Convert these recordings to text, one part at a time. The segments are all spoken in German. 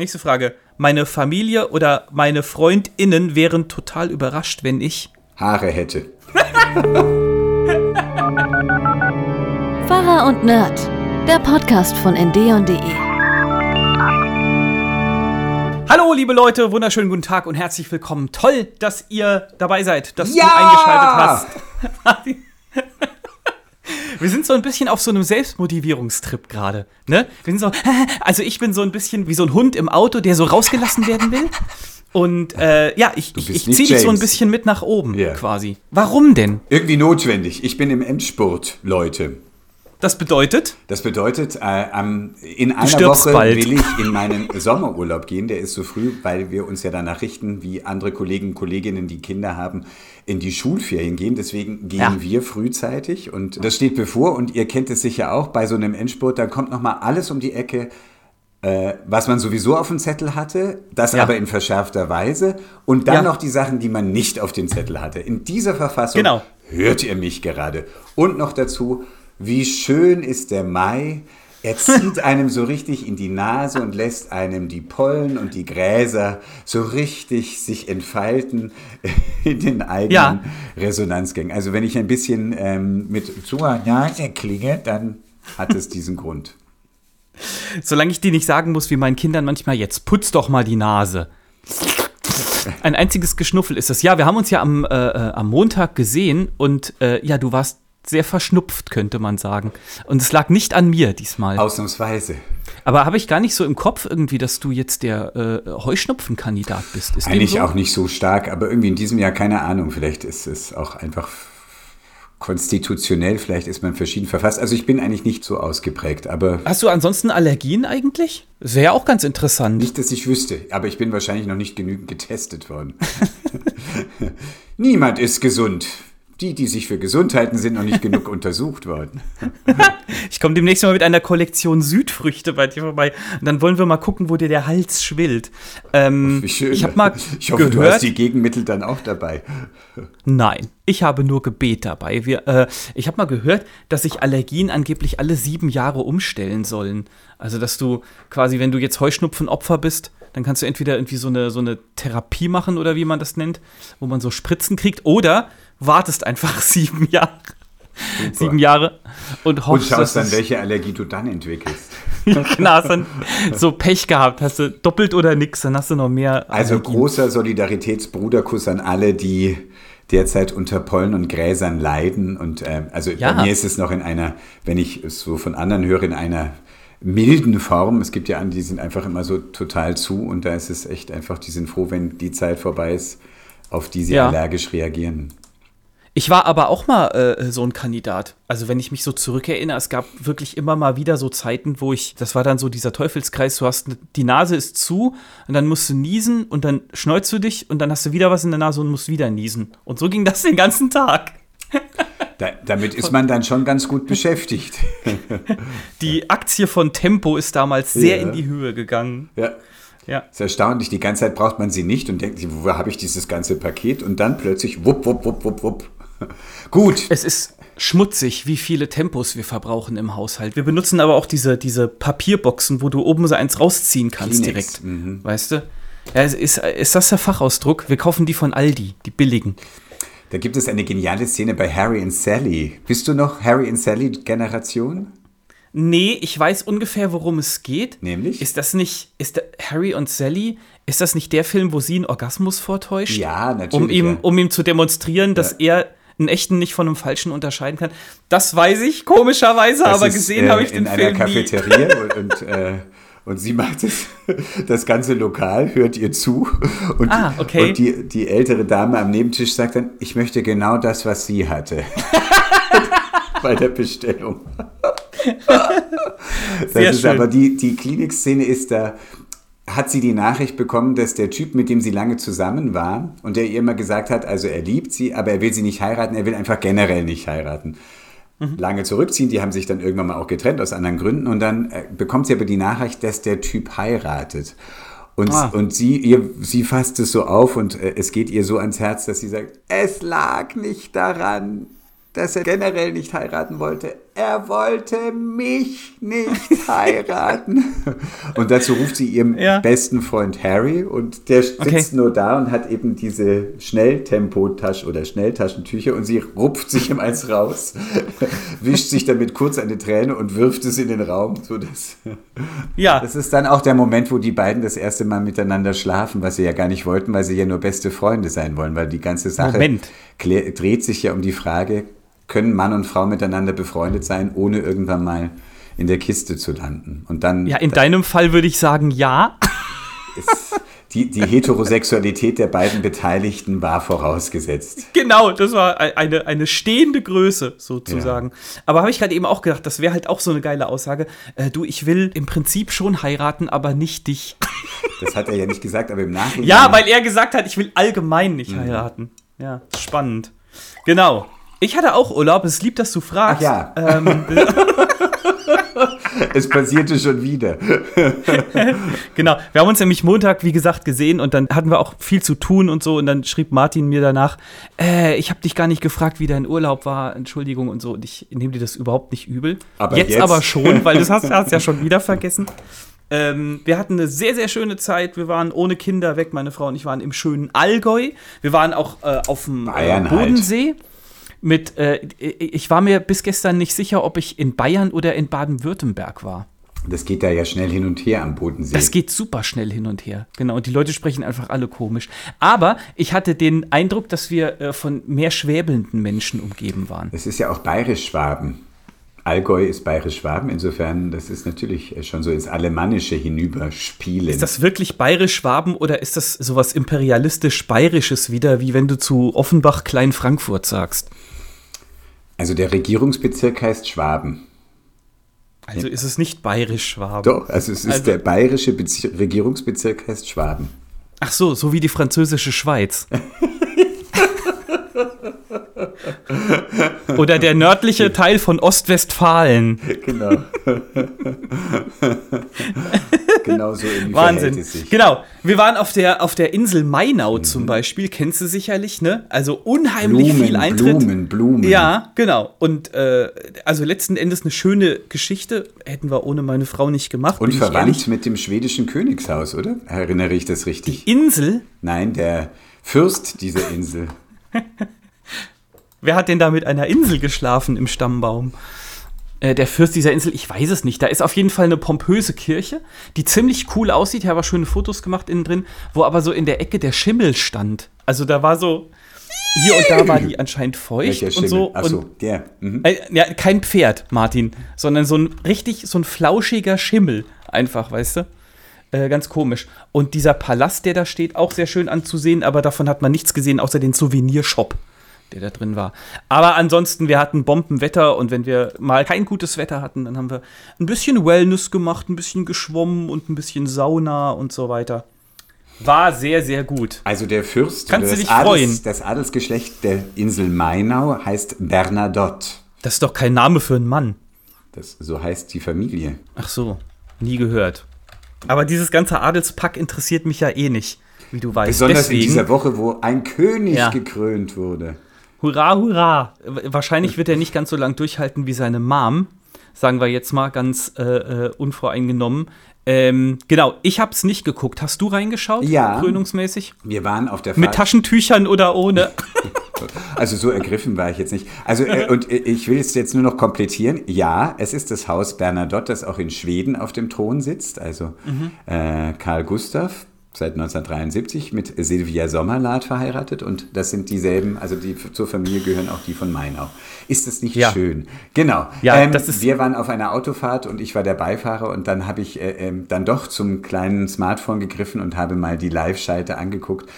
Nächste Frage. Meine Familie oder meine FreundInnen wären total überrascht, wenn ich Haare hätte. Pfarrer und Nerd, der Podcast von endeon.de. Hallo, liebe Leute, wunderschönen guten Tag und herzlich willkommen. Toll, dass ihr dabei seid, dass Ja! du eingeschaltet hast. Wir sind so ein bisschen auf so einem Selbstmotivierungstrip gerade, ne? Wir sind so, also ich bin so ein bisschen wie so ein Hund im Auto, der so rausgelassen werden will. Und äh, ja, ich, ich, ich ziehe dich so ein bisschen mit nach oben Ja. quasi. Warum denn? Irgendwie notwendig. Ich bin im Endspurt, Leute. Das bedeutet, Das bedeutet, äh, am- in einer Woche bald. will ich in meinen Sommerurlaub gehen. Der ist so früh, weil wir uns ja danach richten, wie andere Kollegen und Kolleginnen, die Kinder haben, in die Schulferien gehen. Deswegen gehen Ja. wir frühzeitig und das steht bevor. Und ihr kennt es sicher auch bei so einem Endspurt. Da kommt noch mal alles um die Ecke, äh, was man sowieso auf dem Zettel hatte, das Ja. aber in verschärfter Weise. Und dann Ja. noch die Sachen, die man nicht auf dem Zettel hatte. In dieser Verfassung Genau. hört ihr mich gerade. Und noch dazu, wie schön ist der Mai. Er zieht einem so richtig in die Nase und lässt einem die Pollen und die Gräser so richtig sich entfalten in den eigenen Ja. Resonanzgängen. Also wenn ich ein bisschen ähm, mit zu Nase klinge, dann hat es diesen Grund. solange ich dir nicht sagen muss, wie meinen Kindern manchmal, jetzt putz doch mal die Nase. Ein einziges Geschnuffel ist das. Ja, wir haben uns ja am, äh, äh, am Montag gesehen und äh, ja, du warst sehr verschnupft, könnte man sagen. Und es lag nicht an mir diesmal. Ausnahmsweise. Aber habe ich gar nicht so im Kopf irgendwie, dass du jetzt der äh, Heuschnupfenkandidat bist. Ist Eigentlich so? auch nicht so stark, aber irgendwie in diesem Jahr keine Ahnung. Vielleicht ist es auch einfach konstitutionell, vielleicht ist man verschieden verfasst. Also ich bin eigentlich nicht so ausgeprägt, aber Hast du ansonsten Allergien eigentlich? Das wäre ja auch ganz interessant. nicht, dass ich wüsste. Aber ich bin wahrscheinlich noch nicht genügend getestet worden. Niemand ist gesund. Die, die sich für gesund halten, sind noch nicht genug untersucht worden. Ich komme demnächst mal mit einer Kollektion Südfrüchte bei dir vorbei. Und dann wollen wir mal gucken, wo dir der Hals schwillt. Ähm, Wie schön. Ich habe mal ich hoffe, gehört, du hast die Gegenmittel dann auch dabei. Nein, ich habe nur Gebet dabei. Wir, äh, ich habe mal gehört, dass sich Allergien angeblich alle sieben Jahre umstellen sollen. Also, dass du quasi, wenn du jetzt Heuschnupfenopfer bist, dann kannst du entweder irgendwie so eine, so eine Therapie machen oder wie man das nennt, wo man so Spritzen kriegt, oder wartest einfach sieben Jahre. Sieben Jahre und Und hoffst, schaust dann, welche Allergie du dann entwickelst. Genau, hast dann so Pech gehabt, hast du doppelt oder nix, dann hast du noch mehr. Also Allergien. großer Solidaritätsbruderkuss an alle, die derzeit unter Pollen und Gräsern leiden. Und ähm, also Ja. bei mir ist es noch in einer, wenn ich es so von anderen höre, in einer milden Form. Es gibt ja andere, die sind einfach immer so total zu und da ist es echt einfach, die sind froh, wenn die Zeit vorbei ist, auf die sie Ja. allergisch reagieren. Ich war aber auch mal äh, so ein Kandidat. Also wenn ich mich so zurückerinnere, es gab wirklich immer mal wieder so Zeiten, wo ich, das war dann so dieser Teufelskreis, du hast, die Nase ist zu und dann musst du niesen und dann schneuzt du dich und dann hast du wieder was in der Nase und musst wieder niesen. Und so ging das den ganzen Tag. Da, damit ist man dann schon ganz gut beschäftigt. Die Aktie von Tempo ist damals sehr Ja. in die Höhe gegangen. ja. Ja. Ist erstaunlich, die ganze Zeit braucht man sie nicht und denkt sich, wo habe ich dieses ganze Paket? Und dann plötzlich wupp, wupp, wupp, wupp, wupp. Gut. Es ist schmutzig, wie viele Tempos wir verbrauchen im Haushalt. Wir benutzen aber auch diese, diese Papierboxen, wo du oben so eins rausziehen kannst Kleenex, direkt. Weißt du? Ja, ist, ist, das der Fachausdruck? Wir kaufen die von Aldi, die billigen. Da gibt es eine geniale Szene bei Harry und Sally. Bist du noch Harry und Sally Generation? Nee, ich weiß ungefähr, worum es geht. Nämlich? Ist das nicht, ist der, Harry und Sally, ist das nicht der Film, wo sie einen Orgasmus vortäuscht? Ja, natürlich, Um ihm, ja. um ihm zu demonstrieren, dass Ja. er einen echten nicht von einem falschen unterscheiden kann. Das weiß ich, komischerweise, Das aber ist, gesehen äh, habe ich den in Film einer nie. Cafeteria und, und, äh, und sie macht es, das ganze Lokal hört ihr zu und, Ah, okay. und die, die ältere Dame am Nebentisch sagt dann, ich möchte genau das, was sie hatte. Bei der Bestellung. das Sehr ist schön. aber die, die Klinikszene ist da, hat sie die Nachricht bekommen, dass der Typ, mit dem sie lange zusammen war und der ihr immer gesagt hat, also er liebt sie, aber er will sie nicht heiraten, er will einfach generell nicht heiraten. Lange zurückziehen, die haben sich dann irgendwann mal auch getrennt aus anderen Gründen und dann äh, bekommt sie aber die Nachricht, dass der Typ heiratet. Und, Ah. und sie, ihr, sie fasst es so auf und äh, es geht ihr so ans Herz, dass sie sagt, es lag nicht daran, dass er generell nicht heiraten wollte. Er wollte mich nicht heiraten. Und dazu ruft sie ihrem Ja. besten Freund Harry und der sitzt Okay. nur da und hat eben diese Schnelltempotasch oder Schnelltaschentücher und sie rupft sich ihm eins raus, wischt sich damit kurz eine Träne und wirft es in den Raum. So dass, Ja, das ist dann auch der Moment, wo die beiden das erste Mal miteinander schlafen, was sie ja gar nicht wollten, weil sie ja nur beste Freunde sein wollen, weil die ganze Sache Moment. klär, dreht sich ja um die Frage, können Mann und Frau miteinander befreundet sein, ohne irgendwann mal in der Kiste zu landen. Und dann ja, in deinem Fall würde ich sagen, ja. ist die, die Heterosexualität der beiden Beteiligten war vorausgesetzt. Genau, das war ei- eine, eine stehende Größe sozusagen. Aber habe ich gerade eben auch gedacht, das wäre halt auch so eine geile Aussage. Äh, du, ich will im Prinzip schon heiraten, aber nicht dich. Das hat er ja nicht gesagt, aber im Nachhinein. Ja, weil er gesagt hat, ich will allgemein nicht heiraten. Ja, spannend. Genau. Ich hatte auch Urlaub, es ist lieb, dass du fragst. Ach ja. Ähm, es passierte schon wieder. genau. Wir haben uns nämlich Montag, wie gesagt, gesehen und dann hatten wir auch viel zu tun und so. Und dann schrieb Martin mir danach, äh, ich habe dich gar nicht gefragt, wie dein Urlaub war. Entschuldigung und so. Und ich nehme dir das überhaupt nicht übel. Aber jetzt, jetzt- aber schon, weil das hast du ja schon wieder vergessen. Ähm, wir hatten eine sehr, sehr schöne Zeit. Wir waren ohne Kinder weg. Meine Frau und ich waren im schönen Allgäu. Wir waren auch äh, auf dem äh, Bayern halt. Mit, äh, ich war mir bis gestern nicht sicher, ob ich in Bayern oder in Baden-Württemberg war. Das geht da ja schnell hin und her am Bodensee. Das geht super schnell hin und her. Genau, und die Leute sprechen einfach alle komisch. Aber ich hatte den Eindruck, dass wir äh, von mehr schwäbelnden Menschen umgeben waren. Das ist ja auch bayerisch-Schwaben. Allgäu ist bayerisch-Schwaben, insofern, das ist natürlich schon so ins Alemannische hinüberspielen. Ist das wirklich bayerisch-Schwaben oder ist das sowas imperialistisch-bayerisches wieder, wie wenn du zu Offenbach Klein-Frankfurt sagst? Also der Regierungsbezirk heißt Schwaben. Also ist es nicht bayerisch-Schwaben. Doch, also es ist Also- der bayerische Bezir Regierungsbezirk heißt Schwaben. Ach so, so wie die französische Schweiz. Oder der nördliche Teil von Ostwestfalen. Genau. genau so irgendwie Wahnsinn. Genau. Wir waren auf der, auf der Insel Mainau Mhm. zum Beispiel, kennst du sicherlich, ne? Also unheimlich Blumen, viel Eintritt. Blumen, Blumen. Ja, genau. Und äh, also letzten Endes eine schöne Geschichte. Hätten wir ohne meine Frau nicht gemacht. Und verwandt mit dem schwedischen Königshaus, oder? Erinnere ich das richtig? Insel? Nein, der Fürst dieser Insel. Wer hat denn da mit einer Insel geschlafen im Stammbaum? Äh, der Fürst dieser Insel, ich weiß es nicht. Da ist auf jeden Fall eine pompöse Kirche, die ziemlich cool aussieht. Ich habe auch schöne Fotos gemacht innen drin, wo aber so in der Ecke der Schimmel stand. Also da war so, hier und da war die anscheinend feucht Welcher und Schimmel? so. Ach so, Und, der. Mhm. äh, ja, kein Pferd, Martin, sondern so ein richtig, so ein flauschiger Schimmel. Einfach, weißt du? Äh, ganz komisch. Und dieser Palast, der da steht, auch sehr schön anzusehen, aber davon hat man nichts gesehen, außer den Souvenirshop, der da drin war. Aber ansonsten, wir hatten Bombenwetter und wenn wir mal kein gutes Wetter hatten, dann haben wir ein bisschen Wellness gemacht, ein bisschen geschwommen und ein bisschen Sauna und so weiter. War sehr, sehr gut. Also der Fürst, Kannst du das, dich freuen? Adels, das Adelsgeschlecht der Insel Mainau heißt Bernadotte. Das ist doch kein Name für einen Mann. Das, so heißt die Familie. Ach so, nie gehört. Aber dieses ganze Adelspack interessiert mich ja eh nicht, wie du weißt. Besonders in Deswegen, dieser Woche, wo ein König Ja. gekrönt wurde. hurra, hurra. Wahrscheinlich wird er nicht ganz so lang durchhalten wie seine Mom, sagen wir jetzt mal ganz äh, äh, unvoreingenommen. Ähm, genau, ich habe es nicht geguckt. Hast du reingeschaut? Ja. Krönungsmäßig? Wir waren auf der Mit Fahrt. Taschentüchern oder ohne? Also so ergriffen war ich jetzt nicht. Also äh, und äh, ich will es jetzt nur noch komplettieren. Ja, es ist das Haus Bernadotte, das auch in Schweden auf dem Thron sitzt. Also äh, Karl Gustav seit 1973 mit Silvia Sommerlath verheiratet und das sind dieselben, also die zur Familie gehören auch die von Mainau. Ist das nicht Ja. schön? Genau. Ja, das ist- wir waren auf einer Autofahrt und ich war der Beifahrer und dann habe ich äh, ähm, dann doch zum kleinen Smartphone gegriffen und habe mal die Live-Schalte angeguckt.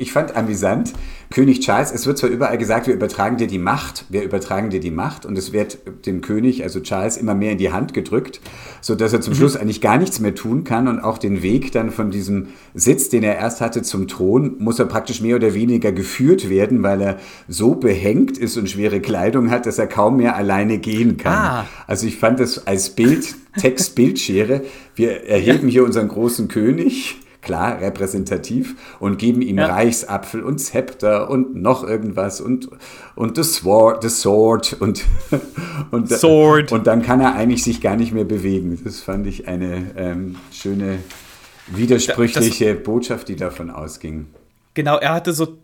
Ich fand amüsant, König Charles, es wird zwar überall gesagt, wir übertragen dir die Macht, wir übertragen dir die Macht und es wird dem König, also Charles, immer mehr in die Hand gedrückt, sodass er zum Schluss eigentlich gar nichts mehr tun kann und auch den Weg dann von diesem Sitz, den er erst hatte, zum Thron, muss er praktisch mehr oder weniger geführt werden, weil er so behängt ist und schwere Kleidung hat, dass er kaum mehr alleine gehen kann. Ah. Also ich fand das als Bild, Text-Bildschere, wir erheben hier unseren großen König, klar repräsentativ und geben ihm Ja. Reichsapfel und Zepter und noch irgendwas und, und the, sword, sword und, und, Sword. und dann kann er eigentlich sich gar nicht mehr bewegen. Das fand ich eine ähm, schöne, widersprüchliche Botschaft, die davon ausging. Genau, er hatte so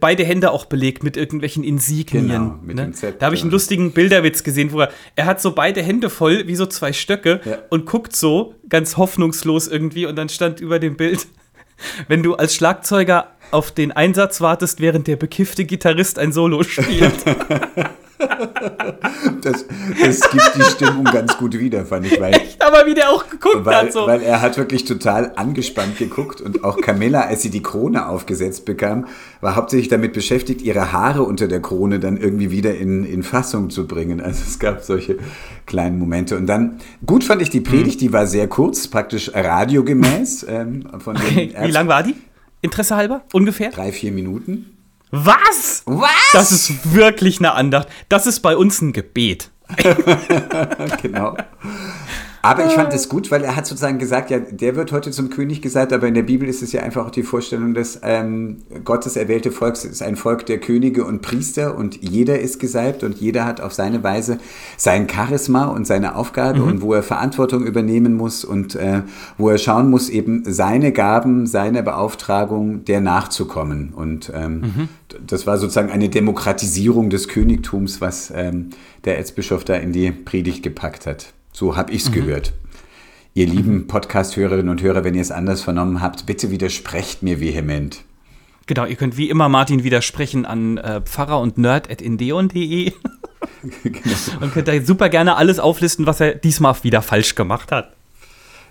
beide Hände auch belegt mit irgendwelchen Insignien. Genau, mit ne? dem Zepter. Da habe ich einen lustigen Bilderwitz gesehen, wo er, er hat so beide Hände voll, wie so zwei Stöcke, Ja. und guckt so ganz hoffnungslos irgendwie. Und dann stand über dem Bild, wenn du als Schlagzeuger auf den Einsatz wartest, während der bekiffte Gitarrist ein Solo spielt. Das, das gibt die Stimmung ganz gut wieder, fand ich, weil, Aber wie der auch geguckt weil, hat, so. weil er hat wirklich total angespannt geguckt und auch Camilla, als sie die Krone aufgesetzt bekam, war hauptsächlich damit beschäftigt, ihre Haare unter der Krone dann irgendwie wieder in, in Fassung zu bringen. Also es gab solche kleinen Momente. Und dann, gut fand ich die Predigt, die war sehr kurz, praktisch radiogemäß. Ähm, von den wie lang war die? Interesse halber? Ungefähr? Drei, vier Minuten. Was? Was? Das ist wirklich eine Andacht. Das ist bei uns ein Gebet. genau. Aber ich fand es gut, weil er hat sozusagen gesagt, ja, der wird heute zum König gesagt, aber in der Bibel ist es ja einfach auch die Vorstellung, dass ähm, Gottes erwählte Volk ist ein Volk der Könige und Priester und jeder ist gesalbt und jeder hat auf seine Weise sein Charisma und seine Aufgabe und wo er Verantwortung übernehmen muss und äh, wo er schauen muss, eben seine Gaben, seine Beauftragung der nachzukommen. Und ähm, d- das war sozusagen eine Demokratisierung des Königtums, was ähm, der Erzbischof da in die Predigt gepackt hat. So habe ich es gehört. Ihr lieben Podcast-Hörerinnen und Hörer, wenn ihr es anders vernommen habt, bitte widersprecht mir vehement. Genau, ihr könnt wie immer Martin widersprechen an äh, pfarrer und nerd at indeon.de und könnt da super gerne alles auflisten, was er diesmal wieder falsch gemacht hat.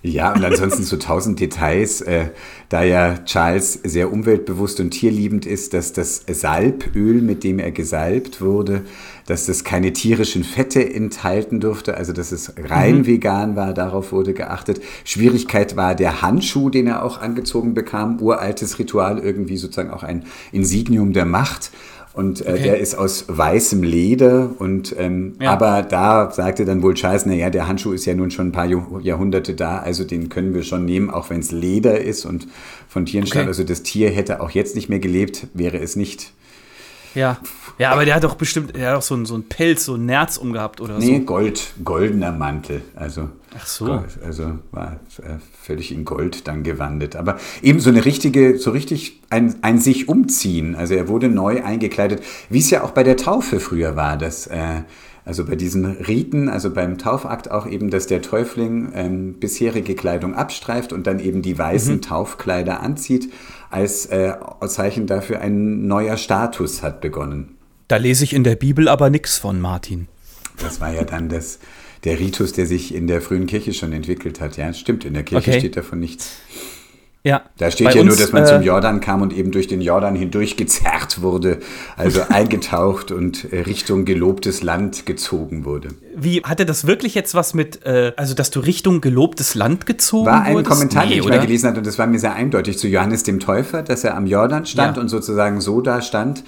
Ja, und ansonsten so tausend Details, äh, da ja Charles sehr umweltbewusst und tierliebend ist, dass das Salböl, mit dem er gesalbt wurde, dass das keine tierischen Fette enthalten durfte, also dass es rein vegan war, darauf wurde geachtet. Schwierigkeit war der Handschuh, den er auch angezogen bekam, uraltes Ritual, irgendwie sozusagen auch ein Insignium der Macht. Und äh, Okay. der ist aus weißem Leder und ähm, Ja. aber da sagte dann wohl Charles, naja, der Handschuh ist ja nun schon ein paar Jahr- Jahrhunderte da, also den können wir schon nehmen, auch wenn es Leder ist und von Tieren stammt. Okay. Also das Tier hätte auch jetzt nicht mehr gelebt, wäre es nicht. Ja. Ja, aber der hat doch bestimmt, der hat doch so einen, so einen Pelz, so ein Nerz umgehabt oder Nee, so. Gold, goldener Mantel. Also, Ach so. Gold, also war äh, völlig in Gold dann gewandet. Aber eben so eine richtige, so richtig ein, ein sich umziehen. Also er wurde neu eingekleidet, wie es ja auch bei der Taufe früher war, dass äh, also bei diesen Riten, also beim Taufakt auch eben, dass der Täufling ähm, bisherige Kleidung abstreift und dann eben die weißen Taufkleider anzieht, als äh, Zeichen dafür ein neuer Status hat begonnen. Da lese ich in der Bibel aber nichts von, Martin. Das war ja dann das, der Ritus, der sich in der frühen Kirche schon entwickelt hat. Ja, stimmt, in der Kirche Okay. steht davon nichts. Ja. Da steht ja nur, uns, dass man äh, zum Jordan kam und eben durch den Jordan hindurch gezerrt wurde, also eingetaucht und äh, Richtung gelobtes Land gezogen wurde. Wie, hatte das wirklich jetzt was mit, äh, also dass du Richtung gelobtes Land gezogen War ein wurdest? Kommentar, Nee, den ich oder? mal gelesen habe, und das war mir sehr eindeutig zu Johannes dem Täufer, dass er am Jordan stand Ja. und sozusagen so da stand,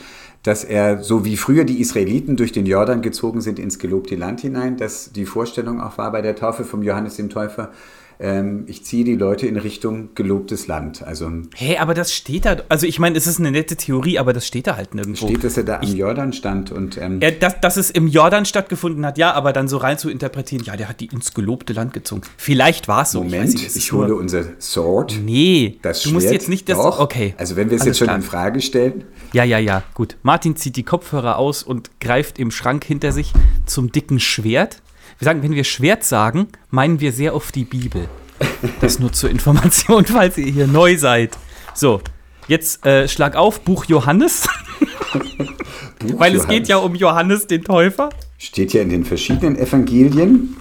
dass er, so wie früher die Israeliten durch den Jordan gezogen sind ins gelobte Land hinein, dass die Vorstellung auch war bei der Taufe vom Johannes dem Täufer, ähm, ich ziehe die Leute in Richtung gelobtes Land. Also Hä, aber das steht da. Also ich meine, es ist eine nette Theorie, aber das steht da halt nirgendwo. steht, dass er da am Jordan stand und ähm, Ja, dass, dass es im Jordan stattgefunden hat, ja, aber dann so rein zu interpretieren, ja, der hat die ins gelobte Land gezogen. Vielleicht war es so. Moment, ich, ich, nicht, ist hole nur- unser Sword. Nee, Das du musst Schwert. jetzt nicht das. Doch. Okay. Also wenn wir es jetzt schon klar. in Frage stellen, Ja, ja, ja, gut. Martin zieht die Kopfhörer aus und greift im Schrank hinter sich zum dicken Schwert. Wir sagen, wenn wir Schwert sagen, meinen wir sehr oft die Bibel. Das nur zur Information, falls ihr hier neu seid. So, jetzt äh, schlag auf, Buch Johannes, Buch weil es Johannes. geht ja um Johannes den Täufer. Steht ja in den verschiedenen Evangelien.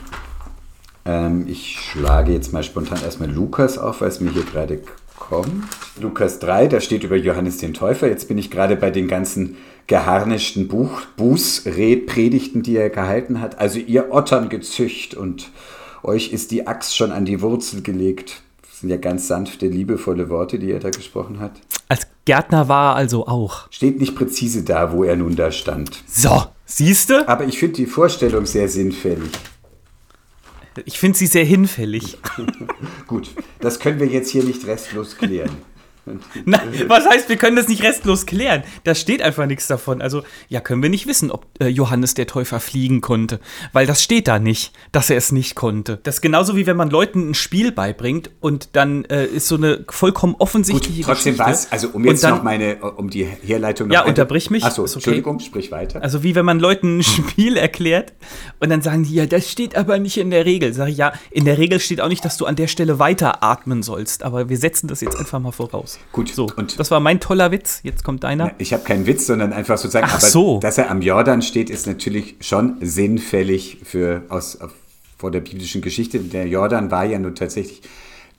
Ähm, ich schlage jetzt mal spontan erstmal Lukas auf, weil es mir hier gerade kommt. Lukas 3, da steht über Johannes den Täufer. Jetzt bin ich gerade bei den ganzen geharnischten Buch, Bußpredigten, die er gehalten hat. Also ihr Ottern gezücht und euch ist die Axt schon an die Wurzel gelegt. Das sind ja ganz sanfte, liebevolle Worte, die er da gesprochen hat. Als Gärtner war er also auch. Steht nicht präzise da, wo er nun da stand. So, siehste? Aber ich finde die Vorstellung sehr sinnfällig. Ich finde sie sehr hinfällig. Gut, das können wir jetzt hier nicht restlos klären. Na, was heißt, wir können das nicht restlos klären? Da steht einfach nichts davon. Also, ja, können wir nicht wissen, ob äh, Johannes der Täufer fliegen konnte. Weil das steht da nicht, dass er es nicht konnte. Das ist genauso wie wenn man Leuten ein Spiel beibringt und dann äh, ist so eine vollkommen offensichtliche Gut, trotzdem war es, also um jetzt dann, noch meine, um die Herleitung noch Ja, unterbrich mich. Achso, okay. Entschuldigung, sprich weiter. Also wie wenn man Leuten ein Spiel erklärt und dann sagen die, ja, das steht aber nicht in der Regel. Sag ich, ja, in der Regel steht auch nicht, dass du an der Stelle weiter atmen sollst. Aber wir setzen das jetzt einfach mal voraus. Gut, So, und- das war mein toller Witz. Jetzt kommt deiner. Ich habe keinen Witz, sondern einfach sozusagen, Ach aber so. dass er am Jordan steht, ist natürlich schon sinnfällig für aus vor der biblischen Geschichte. Der Jordan war ja nun tatsächlich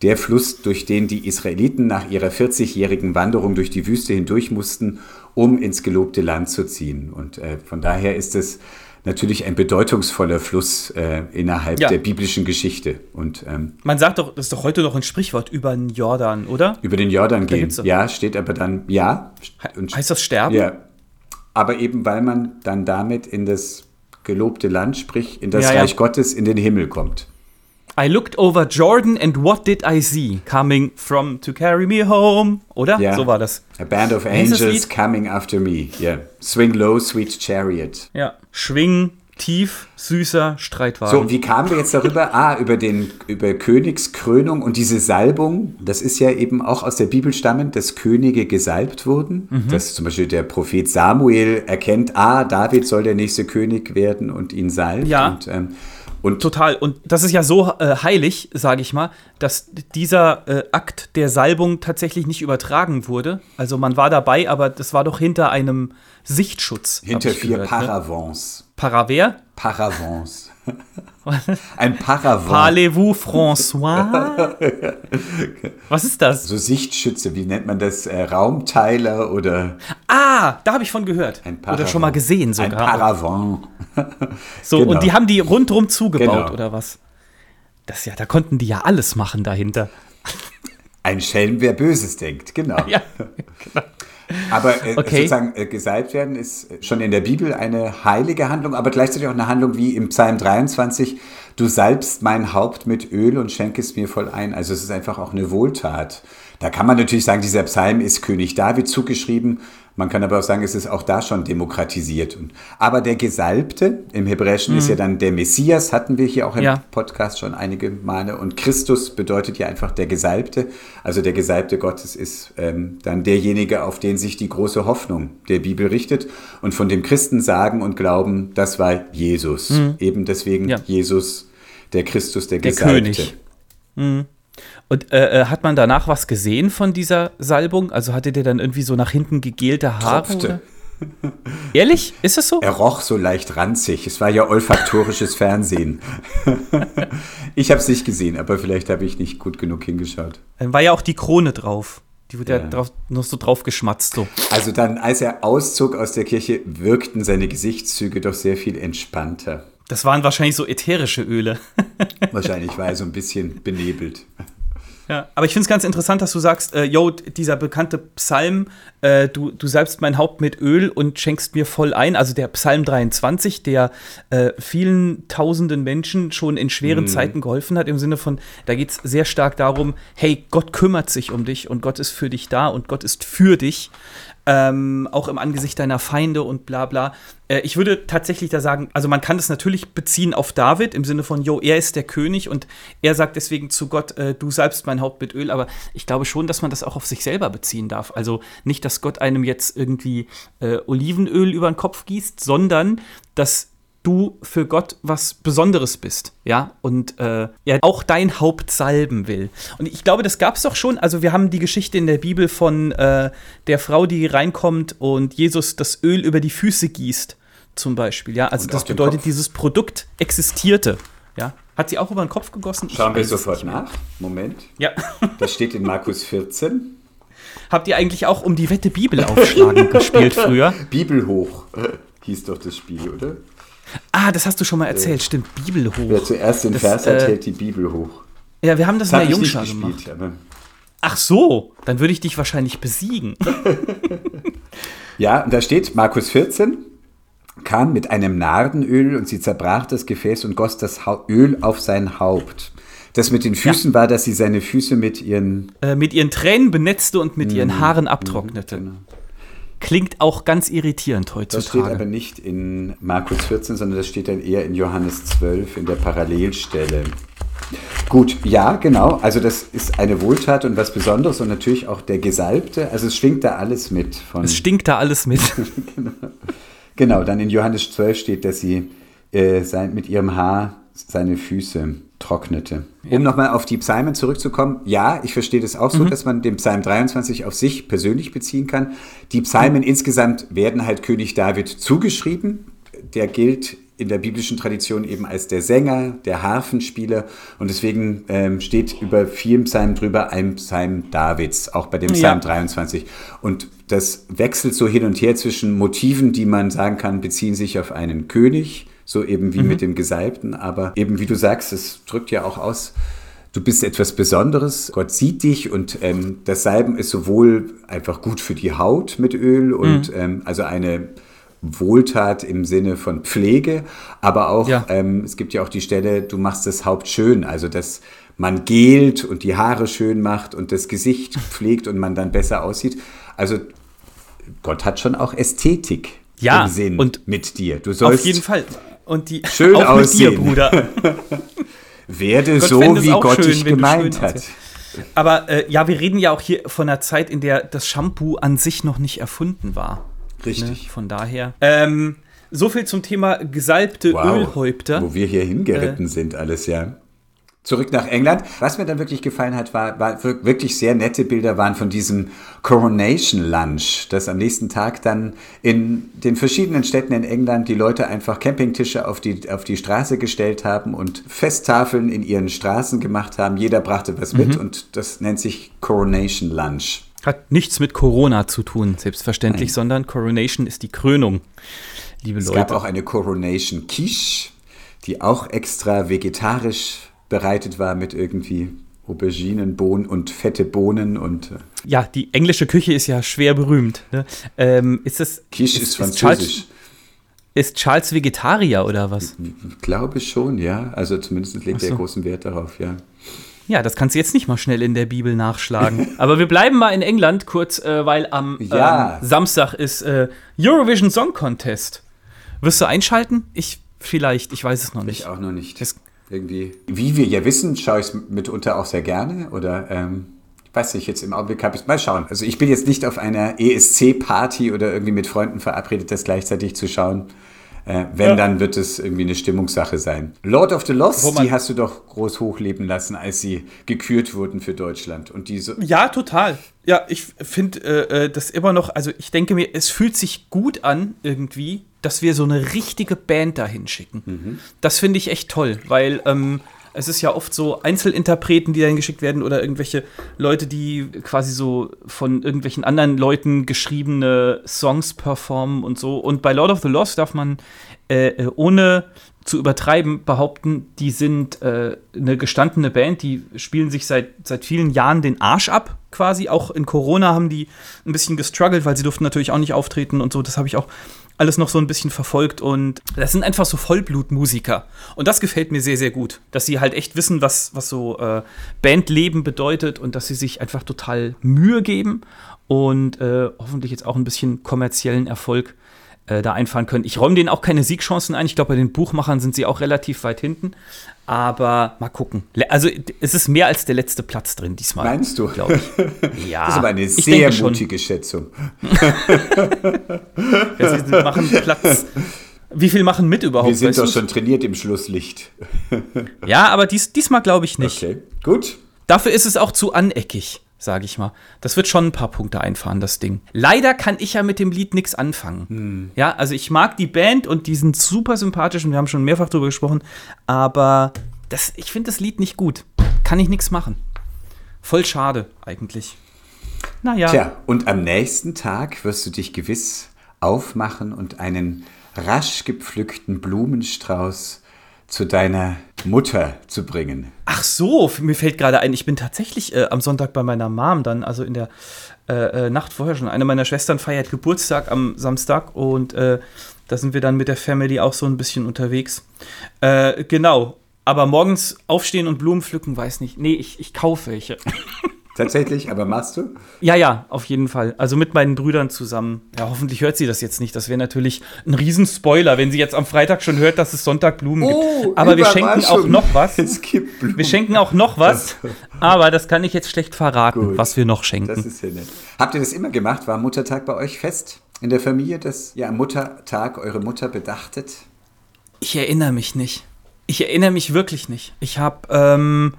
der Fluss, durch den die Israeliten nach ihrer 40-jährigen Wanderung durch die Wüste hindurch mussten, um ins gelobte Land zu ziehen. Und äh, von daher ist es natürlich ein bedeutungsvoller Fluss äh, innerhalb Ja. der biblischen Geschichte. Und ähm, Man sagt doch, das ist doch heute noch ein Sprichwort über den Jordan, oder? über den Jordan gehen, gibt's doch- ja, steht aber dann ja. Und Heißt das Sterben? Ja. Aber eben, weil man dann damit in das gelobte Land, sprich in das Ja, ja. Reich Gottes, in den Himmel kommt. I looked over Jordan and what did I see? Coming from to carry me home, oder? Ja. So war das. A band of angels coming after me. Yeah. Swing low, sweet chariot. Ja. Schwing, tief, süßer Streitwagen. So, wie kamen wir jetzt darüber? Ah, über, den, über Königskrönung und diese Salbung. Das ist ja eben auch aus der Bibel stammend, dass Könige gesalbt wurden. Mhm. Dass zum Beispiel der Prophet Samuel erkennt, ah, David soll der nächste König werden und ihn salbt. Ja. Und, ähm, und Total. Und das ist ja so äh, heilig, sage ich mal, dass dieser äh, Akt der Salbung tatsächlich nicht übertragen wurde. Also man war dabei, aber das war doch hinter einem Sichtschutz. hinter vier gehört, ne? Paravents. Paraver? Paravents. Ein Paravent. Parlez-vous François? Was ist das? so Sichtschütze, wie nennt man das? Äh, Raumteiler oder Ah, da habe ich von gehört. ein Oder Paravent. schon mal gesehen Ein sogar. Paravent. so, genau. und die haben die rundrum zugebaut, Genau. oder was? Das ja, da konnten die ja alles machen dahinter. Ein Schelm, wer Böses denkt, genau. Ja. Aber äh, Okay. sozusagen äh, gesalbt werden ist schon in der Bibel eine heilige Handlung, aber gleichzeitig auch eine Handlung wie im Psalm 23, du salbst mein Haupt mit Öl und schenkest mir voll ein. Also es ist einfach auch eine Wohltat. Da kann man natürlich sagen, dieser Psalm ist König David zugeschrieben. Man kann aber auch sagen, es ist auch da schon demokratisiert. Aber der Gesalbte im Hebräischen ist ja dann der Messias, hatten wir hier auch im Mhm. Ja. Podcast schon einige Male. Und Christus bedeutet ja einfach der Gesalbte. Also der Gesalbte Gottes ist ähm, dann derjenige, auf den sich die große Hoffnung der Bibel richtet. Und von dem Christen sagen und glauben, das war Jesus. Eben deswegen Mhm. Ja. Jesus, der Christus, der, Der Gesalbte. König. Und äh, äh, hat man danach was gesehen von dieser Salbung? Also hatte der dann irgendwie so nach hinten gegelte Haare? Tropfte. Ehrlich? Ist das so? Er roch so leicht ranzig. Es war ja olfaktorisches Fernsehen. ich habe es nicht gesehen, aber vielleicht habe ich nicht gut genug hingeschaut. Dann war ja auch die Krone drauf. Die wurde ja, Ja. drauf, noch so drauf geschmatzt. So. Also dann, als er auszog aus der Kirche, wirkten seine Gesichtszüge doch sehr viel entspannter. Das waren wahrscheinlich so ätherische Öle. Wahrscheinlich war er so ein bisschen benebelt. Ja, aber ich finde es ganz interessant, dass du sagst, äh, yo, dieser bekannte Psalm, äh, du, du salbst mein Haupt mit Öl und schenkst mir voll ein. Also der Psalm 23, der äh, vielen tausenden Menschen schon in schweren Zeiten geholfen hat, im Sinne von, da geht es sehr stark darum, hey, Gott kümmert sich um dich und Gott ist für dich da und Gott ist für dich. Ähm, auch im Angesicht deiner Feinde und bla bla. Äh, ich würde tatsächlich da sagen, also man kann das natürlich beziehen auf David im Sinne von, jo, er ist der König und er sagt deswegen zu Gott, äh, du salbst mein Haupt mit Öl, aber ich glaube schon, dass man das auch auf sich selber beziehen darf. Also nicht, dass Gott einem jetzt irgendwie äh, Olivenöl über den Kopf gießt, sondern dass du für Gott was Besonderes bist, ja, und äh, er auch dein Haupt salben will. Und ich glaube, das gab es doch schon. Also wir haben die Geschichte in der Bibel von äh, der Frau, die reinkommt und Jesus das Öl über die Füße gießt, zum Beispiel, ja. Also Und das bedeutet, dieses Produkt existierte, ja. Hat sie auch über den Kopf gegossen? Schauen wir sofort nach. Moment. Ja. Das steht in Markus 14. Habt ihr eigentlich auch um die Wette Bibel aufschlagen gespielt früher? Bibel hoch hieß doch das Spiel, oder? Ah, das hast du schon mal erzählt, stimmt. Bibel Wer hoch. zuerst den Das, Vers äh, hat, hält die Bibel hoch. Ja, wir haben das, Das in der Jungschar gemacht. gespielt, aber Ach so, dann würde ich dich wahrscheinlich besiegen. Ja, und da steht Markus 14, kam mit einem Nardenöl und sie zerbrach das Gefäß und goss das Öl auf sein Haupt. Das mit den Füßen ja. war, dass sie seine Füße mit ihren äh, mit ihren Tränen benetzte und mit ihren mhm. Haaren abtrocknete. Genau. Klingt auch ganz irritierend heutzutage. Das steht aber nicht in Markus 14, sondern das steht dann eher in Johannes 12 in der Parallelstelle. Gut, ja, genau. Also das ist eine Wohltat und was Besonderes und natürlich auch der Gesalbte. Also es schwingt da alles mit. Von es stinkt da alles mit. genau. genau, dann in Johannes 12 steht, dass sie äh, sein, mit ihrem Haar seine Füße trocknete. Um nochmal auf die Psalmen zurückzukommen, ja, ich verstehe das auch so, mhm. dass man den Psalm 23 auf sich persönlich beziehen kann. Die Psalmen mhm. insgesamt werden halt König David zugeschrieben. Der gilt in der biblischen Tradition eben als der Sänger, der Harfenspieler und deswegen ähm, steht über vielen Psalmen drüber ein Psalm Davids, auch bei dem Psalm ja. 23. Und das wechselt so hin und her zwischen Motiven, die man sagen kann, beziehen sich auf einen König, so eben wie mhm. mit dem Gesalbten, aber eben wie du sagst, es drückt ja auch aus, du bist etwas Besonderes, Gott sieht dich und ähm, das Salben ist sowohl einfach gut für die Haut mit Öl und mhm. ähm, also eine Wohltat im Sinne von Pflege, aber auch, ja. ähm, es gibt ja auch die Stelle, du machst das Haupt schön, also dass man gelt und die Haare schön macht und das Gesicht pflegt und man dann besser aussieht. Also Gott hat schon auch Ästhetik ja, im Sinn und mit dir. Du sollst auf jeden Fall. Und die schön auch aussehen. dir, Bruder. Werde Gott so, wie Gott schön, dich gemeint hat. Aber äh, ja, wir reden ja auch hier von einer Zeit, in der das Shampoo an sich noch nicht erfunden war. Richtig. Ne? Von daher. Ähm, so viel zum Thema gesalbte wow, Ölhäupter. Wo wir hier hingeritten äh, sind, alles, ja zurück nach England. Was mir dann wirklich gefallen hat, war, war wirklich sehr nette Bilder waren von diesem Coronation Lunch, das am nächsten Tag dann in den verschiedenen Städten in England die Leute einfach Campingtische auf die, auf die Straße gestellt haben und Festtafeln in ihren Straßen gemacht haben. Jeder brachte was mit mhm. und das nennt sich Coronation Lunch. Hat nichts mit Corona zu tun, selbstverständlich, Nein. sondern Coronation ist die Krönung, liebe es Leute. Es gab auch eine Coronation Quiche, die auch extra vegetarisch bereitet war mit irgendwie Auberginen, Bohnen und fette Bohnen und. Äh, ja, die englische Küche ist ja schwer berühmt. Ne? Ähm, ist das. Quiche ist, ist französisch. Charles, ist Charles Vegetarier oder was? Ich glaube schon, ja. Also zumindest legt so. er großen Wert darauf, ja. Ja, das kannst du jetzt nicht mal schnell in der Bibel nachschlagen. Aber wir bleiben mal in England kurz, äh, weil am ja. ähm, Samstag ist äh, Eurovision Song Contest. Wirst du einschalten? Ich vielleicht, ich weiß es noch nicht. Ich auch noch nicht. Das irgendwie. Wie wir ja wissen, schaue ich es mitunter auch sehr gerne oder ähm, ich weiß nicht, jetzt im Augenblick habe ich mal schauen. Also ich bin jetzt nicht auf einer ESC-Party oder irgendwie mit Freunden verabredet, das gleichzeitig zu schauen. Äh, wenn, ja. dann wird es irgendwie eine Stimmungssache sein. Lord of the Lost, die hast du doch groß hochleben lassen, als sie gekürt wurden für Deutschland. Und diese ja, total. Ja, ich finde äh, äh, das immer noch, also ich denke mir, es fühlt sich gut an irgendwie, dass wir so eine richtige Band dahin schicken. Mhm. Das finde ich echt toll, weil ähm, es ist ja oft so Einzelinterpreten, die dahin geschickt werden oder irgendwelche Leute, die quasi so von irgendwelchen anderen Leuten geschriebene Songs performen und so. Und bei Lord of the Lost darf man äh, äh ohne zu übertreiben behaupten, die sind äh, eine gestandene Band, die spielen sich seit, seit vielen Jahren den Arsch ab, quasi. Auch in Corona haben die ein bisschen gestruggelt, weil sie durften natürlich auch nicht auftreten und so. Das habe ich auch alles noch so ein bisschen verfolgt und das sind einfach so Vollblutmusiker. Und das gefällt mir sehr, sehr gut, dass sie halt echt wissen, was, was so äh, Bandleben bedeutet und dass sie sich einfach total Mühe geben und äh, hoffentlich jetzt auch ein bisschen kommerziellen Erfolg äh, da einfahren können. Ich räume denen auch keine Siegchancen ein. Ich glaube, bei den Buchmachern sind sie auch relativ weit hinten. Aber mal gucken. Also es ist mehr als der letzte Platz drin diesmal. Meinst du? Glaube ich. Ja. Das ist aber eine sehr mutige Schätzung. ja, sie machen Platz. Wie viel machen mit überhaupt? Wir sind doch schon trainiert im Schlusslicht. ja, aber dies, diesmal glaube ich nicht. Okay, gut. Dafür ist es auch zu aneckig sage ich mal. Das wird schon ein paar Punkte einfahren, das Ding. Leider kann ich ja mit dem Lied nichts anfangen. Hm. Ja, also ich mag die Band und die sind super sympathisch und wir haben schon mehrfach darüber gesprochen, aber das, ich finde das Lied nicht gut. Kann ich nichts machen. Voll schade eigentlich. Naja. Tja, und am nächsten Tag wirst du dich gewiss aufmachen und einen rasch gepflückten Blumenstrauß zu deiner Mutter zu bringen. Ach so, mir fällt gerade ein, ich bin tatsächlich äh, am Sonntag bei meiner Mom dann, also in der äh, äh, Nacht vorher schon. Eine meiner Schwestern feiert Geburtstag am Samstag und äh, da sind wir dann mit der Family auch so ein bisschen unterwegs. Äh, genau, aber morgens aufstehen und Blumen pflücken, weiß nicht. Nee, ich, ich kaufe welche. Tatsächlich, aber machst du? Ja, ja, auf jeden Fall. Also mit meinen Brüdern zusammen. Ja, hoffentlich hört sie das jetzt nicht. Das wäre natürlich ein Riesenspoiler, wenn sie jetzt am Freitag schon hört, dass es Sonntag Blumen oh, gibt. Aber wir schenken auch noch was. Es gibt Blumen. Wir schenken auch noch was. aber das kann ich jetzt schlecht verraten, Gut. was wir noch schenken. Das ist ja nett. Habt ihr das immer gemacht? War Muttertag bei euch fest in der Familie, dass ihr am Muttertag eure Mutter bedachtet? Ich erinnere mich nicht. Ich erinnere mich wirklich nicht. Ich habe ähm,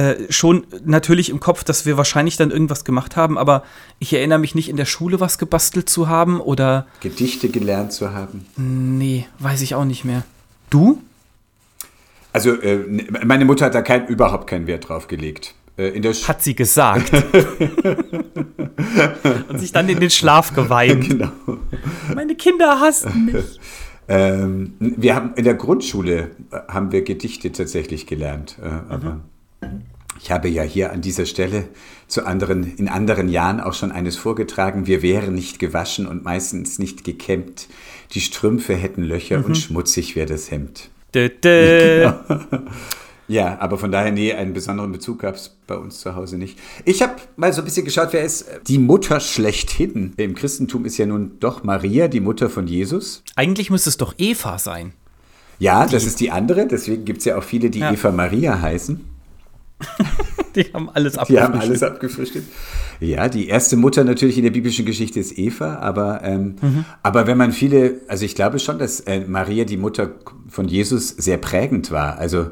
äh, schon natürlich im Kopf, dass wir wahrscheinlich dann irgendwas gemacht haben, aber ich erinnere mich nicht in der Schule was gebastelt zu haben oder. Gedichte gelernt zu haben. Nee, weiß ich auch nicht mehr. Du? Also, äh, meine Mutter hat da kein, überhaupt keinen Wert drauf gelegt. Äh, hat sie gesagt. Und sich dann in den Schlaf geweint. Genau. Meine Kinder hassen mich. Ähm, wir haben in der Grundschule äh, haben wir Gedichte tatsächlich gelernt, äh, aber mhm. Ich habe ja hier an dieser Stelle zu anderen, in anderen Jahren auch schon eines vorgetragen. Wir wären nicht gewaschen und meistens nicht gekämmt. Die Strümpfe hätten Löcher mhm. und schmutzig wäre das Hemd. Dö, dö. ja, aber von daher, nee, einen besonderen Bezug gab es bei uns zu Hause nicht. Ich habe mal so ein bisschen geschaut, wer ist die Mutter schlechthin. Im Christentum ist ja nun doch Maria, die Mutter von Jesus. Eigentlich müsste es doch Eva sein. Ja, die. das ist die andere. Deswegen gibt es ja auch viele, die ja. Eva Maria heißen. die haben alles abgefrühstückt. Die haben alles abgefrühstückt. Ja, die erste Mutter natürlich in der biblischen Geschichte ist Eva, aber, ähm, mhm. aber wenn man viele, also ich glaube schon, dass äh, Maria, die Mutter von Jesus, sehr prägend war. Also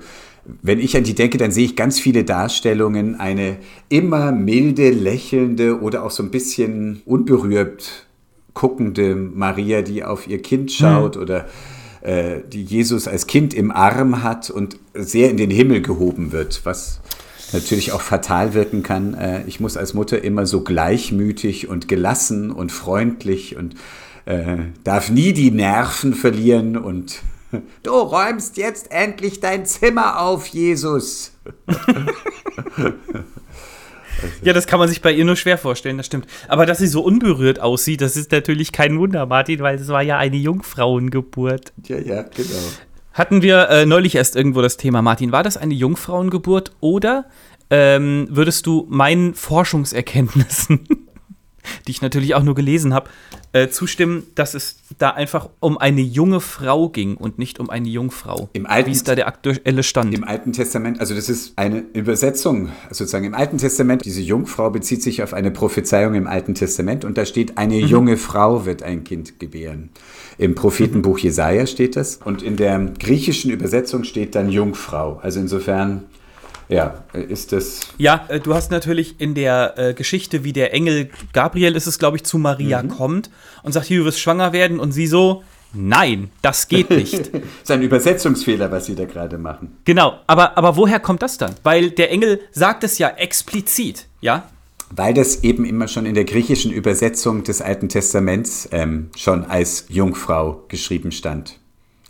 wenn ich an die denke, dann sehe ich ganz viele Darstellungen, eine immer milde, lächelnde oder auch so ein bisschen unberührt guckende Maria, die auf ihr Kind schaut mhm. oder äh, die Jesus als Kind im Arm hat und sehr in den Himmel gehoben wird, was natürlich auch fatal wirken kann. Äh, ich muss als Mutter immer so gleichmütig und gelassen und freundlich und äh, darf nie die Nerven verlieren und du räumst jetzt endlich dein Zimmer auf, Jesus. Ja, das kann man sich bei ihr nur schwer vorstellen, das stimmt. Aber dass sie so unberührt aussieht, das ist natürlich kein Wunder, Martin, weil es war ja eine Jungfrauengeburt. Ja, ja, genau. Hatten wir äh, neulich erst irgendwo das Thema, Martin, war das eine Jungfrauengeburt oder ähm, würdest du meinen Forschungserkenntnissen, die ich natürlich auch nur gelesen habe, äh, zustimmen, dass es da einfach um eine junge Frau ging und nicht um eine Jungfrau. Im Alten, Wie ist da der aktuelle Stand? Im Alten Testament, also das ist eine Übersetzung sozusagen. Im Alten Testament, diese Jungfrau bezieht sich auf eine Prophezeiung im Alten Testament und da steht, eine mhm. junge Frau wird ein Kind gebären. Im Prophetenbuch Jesaja steht das. Und in der griechischen Übersetzung steht dann Jungfrau. Also insofern ja, ist das. Ja, äh, du hast natürlich in der äh, Geschichte, wie der Engel Gabriel ist es, glaube ich, zu Maria mhm. kommt und sagt, hier, du wirst schwanger werden und sie so, nein, das geht nicht. das ist ein Übersetzungsfehler, was sie da gerade machen. Genau, aber, aber woher kommt das dann? Weil der Engel sagt es ja explizit, ja? Weil das eben immer schon in der griechischen Übersetzung des Alten Testaments ähm, schon als Jungfrau geschrieben stand.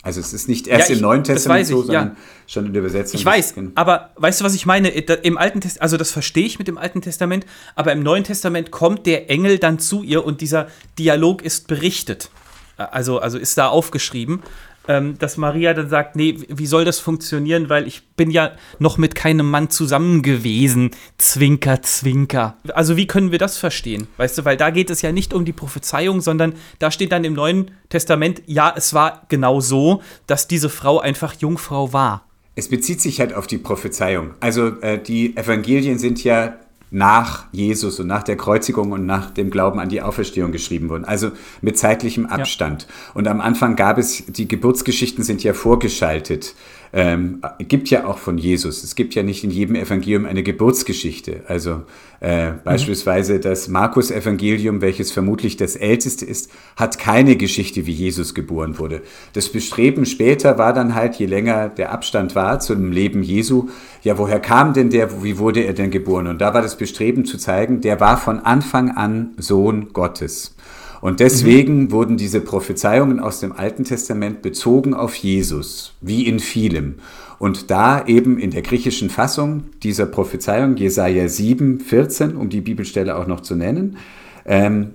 Also es ist nicht erst ja, ich, im Neuen Testament so, sondern ja. schon in der Übersetzung. Ich weiß, aber weißt du, was ich meine? Im Alten Testament, also das verstehe ich mit dem Alten Testament, aber im Neuen Testament kommt der Engel dann zu ihr und dieser Dialog ist berichtet. Also, also ist da aufgeschrieben ähm, dass Maria dann sagt, nee, wie soll das funktionieren, weil ich bin ja noch mit keinem Mann zusammen gewesen. Zwinker, zwinker. Also wie können wir das verstehen? Weißt du, weil da geht es ja nicht um die Prophezeiung, sondern da steht dann im Neuen Testament, ja, es war genau so, dass diese Frau einfach Jungfrau war. Es bezieht sich halt auf die Prophezeiung. Also äh, die Evangelien sind ja nach Jesus und nach der Kreuzigung und nach dem Glauben an die Auferstehung geschrieben wurden. Also mit zeitlichem Abstand. Ja. Und am Anfang gab es, die Geburtsgeschichten sind ja vorgeschaltet ähm, gibt ja auch von Jesus. Es gibt ja nicht in jedem Evangelium eine Geburtsgeschichte. Also äh, mhm. beispielsweise das Markus-Evangelium, welches vermutlich das älteste ist, hat keine Geschichte, wie Jesus geboren wurde. Das Bestreben später war dann halt, je länger der Abstand war zum Leben Jesu, ja, woher kam denn der, wie wurde er denn geboren? Und da war das Bestreben zu zeigen, der war von Anfang an Sohn Gottes. Und deswegen mhm. wurden diese Prophezeiungen aus dem Alten Testament bezogen auf Jesus, wie in vielem. Und da eben in der griechischen Fassung dieser Prophezeiung, Jesaja 7, 14, um die Bibelstelle auch noch zu nennen, ähm,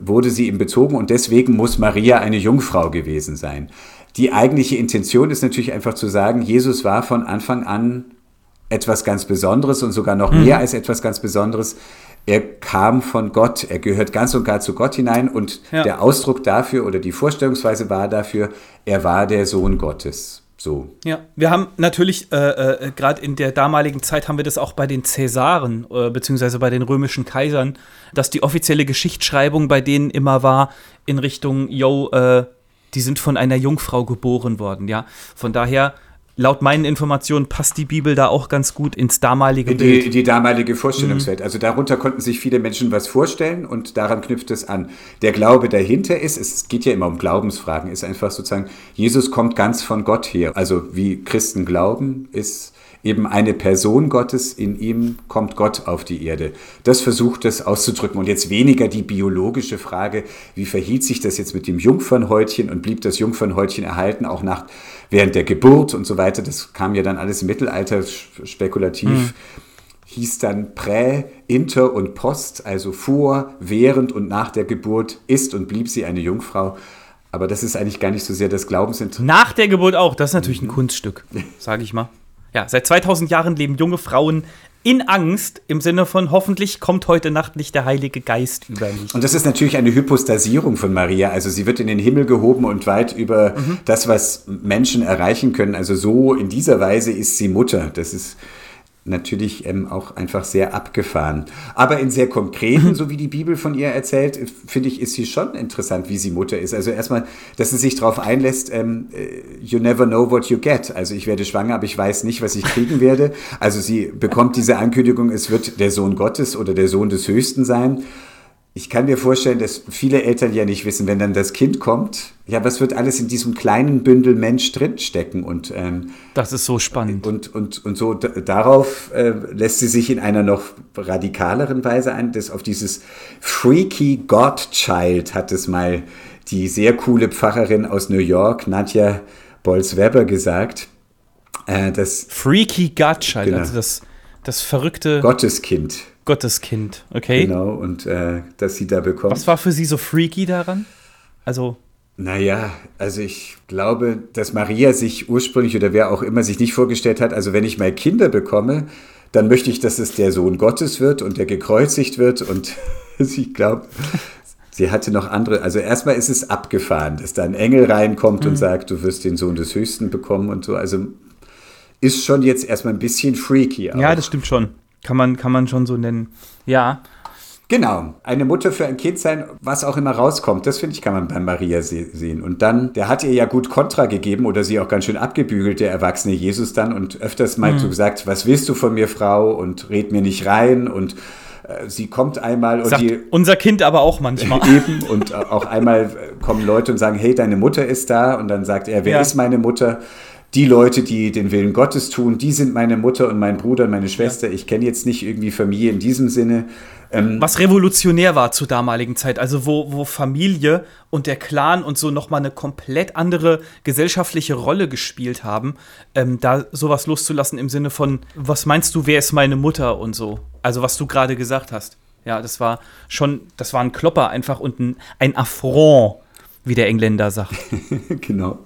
wurde sie ihm bezogen und deswegen muss Maria eine Jungfrau gewesen sein. Die eigentliche Intention ist natürlich einfach zu sagen, Jesus war von Anfang an etwas ganz Besonderes und sogar noch mhm. mehr als etwas ganz Besonderes. Er kam von Gott, er gehört ganz und gar zu Gott hinein und ja. der Ausdruck dafür oder die Vorstellungsweise war dafür, er war der Sohn Gottes. So. Ja, wir haben natürlich, äh, äh, gerade in der damaligen Zeit haben wir das auch bei den Cäsaren, äh, beziehungsweise bei den römischen Kaisern, dass die offizielle Geschichtsschreibung bei denen immer war in Richtung, yo, äh, die sind von einer Jungfrau geboren worden, ja. Von daher laut meinen Informationen passt die Bibel da auch ganz gut ins damalige die, Bild. Die damalige Vorstellungswelt. Mhm. Also darunter konnten sich viele Menschen was vorstellen und daran knüpft es an. Der Glaube dahinter ist, es geht ja immer um Glaubensfragen, ist einfach sozusagen, Jesus kommt ganz von Gott her. Also wie Christen glauben, ist eben eine Person Gottes, in ihm kommt Gott auf die Erde. Das versucht es auszudrücken. Und jetzt weniger die biologische Frage, wie verhielt sich das jetzt mit dem Jungfernhäutchen und blieb das Jungfernhäutchen erhalten, auch nach, während der Geburt und so weiter. Das kam ja dann alles im Mittelalter spekulativ. Mhm. Hieß dann Prä, Inter und Post, also vor, während und nach der Geburt ist und blieb sie eine Jungfrau. Aber das ist eigentlich gar nicht so sehr das Glaubensinteresse. Nach der Geburt auch, das ist natürlich ein Kunststück, sage ich mal. Ja, seit 2000 Jahren leben junge Frauen in Angst im Sinne von hoffentlich kommt heute Nacht nicht der Heilige Geist über mich. Und das ist natürlich eine Hypostasierung von Maria. Also sie wird in den Himmel gehoben und weit über mhm. das, was Menschen erreichen können. Also so in dieser Weise ist sie Mutter. Das ist natürlich ähm, auch einfach sehr abgefahren. Aber in sehr konkreten, so wie die Bibel von ihr erzählt, finde ich, ist sie schon interessant, wie sie Mutter ist. Also erstmal, dass sie sich darauf einlässt, ähm, äh, you never know what you get. Also ich werde schwanger, aber ich weiß nicht, was ich kriegen werde. Also sie bekommt diese Ankündigung, es wird der Sohn Gottes oder der Sohn des Höchsten sein. Ich kann mir vorstellen, dass viele Eltern ja nicht wissen, wenn dann das Kind kommt, ja, was wird alles in diesem kleinen Bündel Mensch drinstecken? Und, ähm, das ist so spannend. Und, und, und so darauf äh, lässt sie sich in einer noch radikaleren Weise ein. Das auf dieses Freaky Godchild hat es mal die sehr coole Pfarrerin aus New York, Nadja Bolz-Weber, gesagt. Äh, das, Freaky Godchild, genau. also das, das verrückte Gotteskind. Gotteskind, okay. Genau, und äh, dass sie da bekommt. Was war für sie so freaky daran? Also. Naja, also ich glaube, dass Maria sich ursprünglich oder wer auch immer sich nicht vorgestellt hat, also wenn ich mal Kinder bekomme, dann möchte ich, dass es der Sohn Gottes wird und der gekreuzigt wird. Und ich glaube, sie hatte noch andere. Also erstmal ist es abgefahren, dass da ein Engel reinkommt mhm. und sagt, du wirst den Sohn des Höchsten bekommen und so. Also ist schon jetzt erstmal ein bisschen freaky. Auch. Ja, das stimmt schon. Kann man, kann man schon so nennen. Ja. Genau, eine Mutter für ein Kind sein, was auch immer rauskommt, das finde ich, kann man bei Maria se sehen. Und dann, der hat ihr ja gut Kontra gegeben oder sie auch ganz schön abgebügelt, der erwachsene Jesus dann und öfters mal mhm. so gesagt, was willst du von mir, Frau? Und red mir nicht rein und äh, sie kommt einmal und Sagt die, unser Kind aber auch manchmal. Eben und auch einmal kommen Leute und sagen, hey, deine Mutter ist da und dann sagt er, wer ja. ist meine Mutter? Die Leute, die den Willen Gottes tun, die sind meine Mutter und mein Bruder und meine Schwester. Ja. Ich kenne jetzt nicht irgendwie Familie in diesem Sinne. Ähm, Was revolutionär war zur damaligen Zeit, also wo, wo Familie und der Clan und so nochmal eine komplett andere gesellschaftliche Rolle gespielt haben, ähm, da sowas loszulassen im Sinne von, was meinst du, wer ist meine Mutter und so. Also was du gerade gesagt hast. Ja, das war schon, das war ein Klopper einfach und ein, ein Affront wie der Engländer sagt. genau.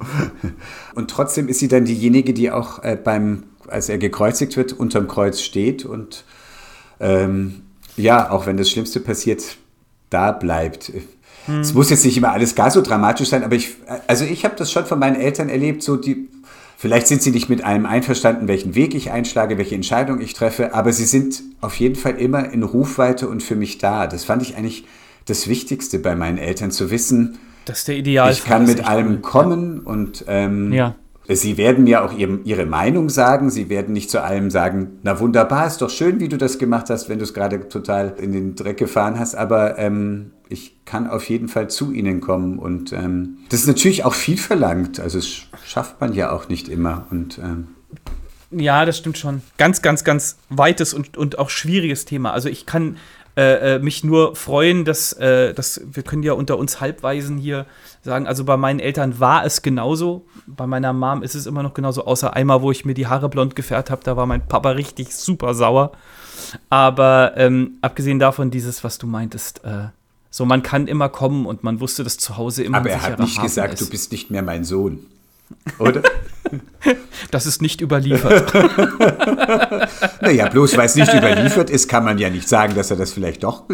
Und trotzdem ist sie dann diejenige, die auch äh, beim, als er gekreuzigt wird, unterm Kreuz steht und ähm, ja, auch wenn das Schlimmste passiert, da bleibt. Hm. Es muss jetzt nicht immer alles gar so dramatisch sein, aber ich, also ich habe das schon von meinen Eltern erlebt, so die, vielleicht sind sie nicht mit allem einverstanden, welchen Weg ich einschlage, welche Entscheidung ich treffe, aber sie sind auf jeden Fall immer in Rufweite und für mich da. Das fand ich eigentlich das Wichtigste bei meinen Eltern, zu wissen, das ist der Ideal. Ich kann mit allem kommen und ähm, ja. Sie werden mir auch Ihre Meinung sagen. Sie werden nicht zu allem sagen, na wunderbar, ist doch schön, wie du das gemacht hast, wenn du es gerade total in den Dreck gefahren hast. Aber ähm, ich kann auf jeden Fall zu Ihnen kommen. Und ähm, das ist natürlich auch viel verlangt. Also das schafft man ja auch nicht immer. Und ähm, ja, das stimmt schon. Ganz, ganz, ganz weites und, und auch schwieriges Thema. Also ich kann äh, äh, mich nur freuen, dass, äh, dass wir können ja unter uns Halbweisen hier sagen, also bei meinen Eltern war es genauso, bei meiner Mom ist es immer noch genauso, außer einmal, wo ich mir die Haare blond gefärbt habe, da war mein Papa richtig super sauer. Aber ähm, abgesehen davon, dieses, was du meintest, äh, so man kann immer kommen und man wusste, dass zu Hause immer Aber er hat nicht Hafen gesagt, ist. du bist nicht mehr mein Sohn. Oder? Das ist nicht überliefert. naja, bloß weil es nicht überliefert ist, kann man ja nicht sagen, dass er das vielleicht doch.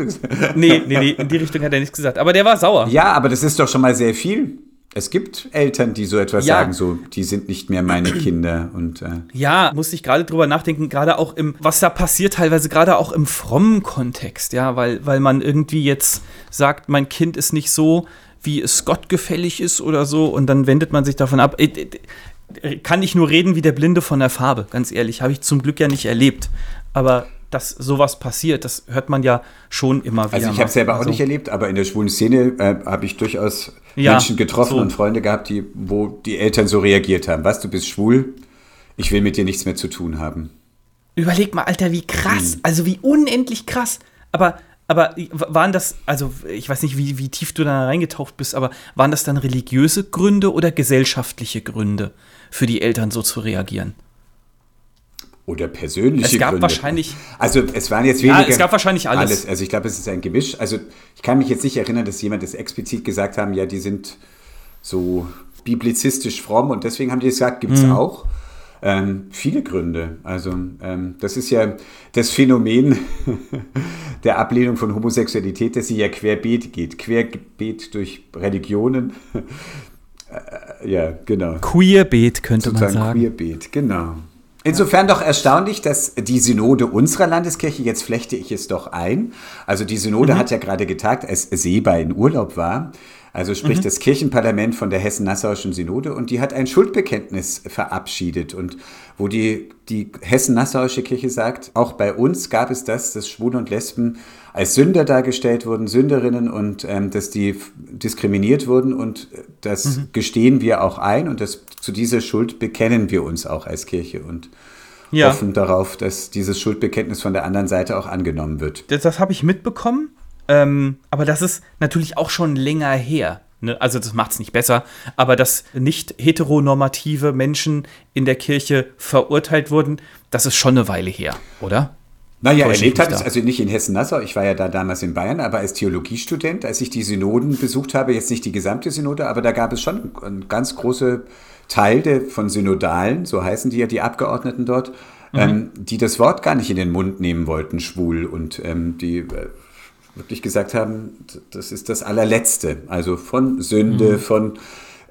nee, nee, nee, in die Richtung hat er nichts gesagt. Aber der war sauer. Ja, aber das ist doch schon mal sehr viel. Es gibt Eltern, die so etwas Ja. sagen, so, die sind nicht mehr meine Kinder. Und äh, Ja, musste ich gerade drüber nachdenken, gerade auch im, was da passiert, teilweise gerade auch im frommen Kontext, ja, weil, weil man irgendwie jetzt sagt, mein Kind ist nicht so, wie es Gott gefällig ist oder so, und dann wendet man sich davon ab. Kann ich nur reden wie der Blinde von der Farbe, ganz ehrlich, habe ich zum Glück ja nicht erlebt. Aber dass sowas passiert, das hört man ja schon immer wieder. also ich habe selber auch Also- nicht erlebt, aber in der schwulen Szene äh, habe ich durchaus Ja, Menschen getroffen so. und Freunde gehabt, die, wo die Eltern so reagiert haben. Was, du bist schwul? Ich will mit dir nichts mehr zu tun haben. Überleg mal, Alter, wie krass, Hm. also wie unendlich krass. Aber, aber waren das, also ich weiß nicht, wie, wie tief du da reingetaucht bist, aber waren das dann religiöse Gründe oder gesellschaftliche Gründe für die Eltern so zu reagieren? Oder persönliche Es gab Gründe. wahrscheinlich- Also es waren jetzt Ja, weniger. es gab wahrscheinlich alles. Also ich glaube, es ist ein Gemisch. Also ich kann mich jetzt nicht erinnern, dass jemand das explizit gesagt haben, ja, die sind so biblizistisch fromm und deswegen haben die gesagt, gibt es Mhm. auch. Ähm, viele Gründe. Also ähm, das ist ja das Phänomen der Ablehnung von Homosexualität, dass sie ja querbeet geht. Querbeet durch Religionen. äh, ja, genau Queerbeet könnte man sozusagen sagen. Queerbeet, genau. Insofern doch erstaunlich, dass die Synode unserer Landeskirche, jetzt flechte ich es doch ein, also die Synode Mhm. hat ja gerade getagt, als Seba in Urlaub war, also sprich Mhm. das Kirchenparlament von der Hessen-Nassauischen Synode und die hat ein Schuldbekenntnis verabschiedet und wo die, die Hessen-Nassauische Kirche sagt, auch bei uns gab es das, dass Schwule und Lesben als Sünder dargestellt wurden, Sünderinnen und ähm, dass die diskriminiert wurden und das Mhm. gestehen wir auch ein und das, zu dieser Schuld bekennen wir uns auch als Kirche und Ja, hoffen darauf, dass dieses Schuldbekenntnis von der anderen Seite auch angenommen wird. das, das habe ich mitbekommen, ähm, aber das ist natürlich auch schon länger her. Ne? Also das macht es nicht besser, aber dass nicht heteronormative Menschen in der Kirche verurteilt wurden, das ist schon eine Weile her, oder? Naja, erlebt hat es also nicht in Hessen-Nassau, ich war ja da damals in Bayern, aber als Theologiestudent, als ich die Synoden besucht habe, jetzt nicht die gesamte Synode, aber da gab es schon einen ganz große Teil der, von Synodalen, so heißen die ja die Abgeordneten dort, Mhm. ähm, die das Wort gar nicht in den Mund nehmen wollten, schwul, und ähm, die äh, wirklich gesagt haben, das ist das allerletzte, also von Sünde, Mhm. von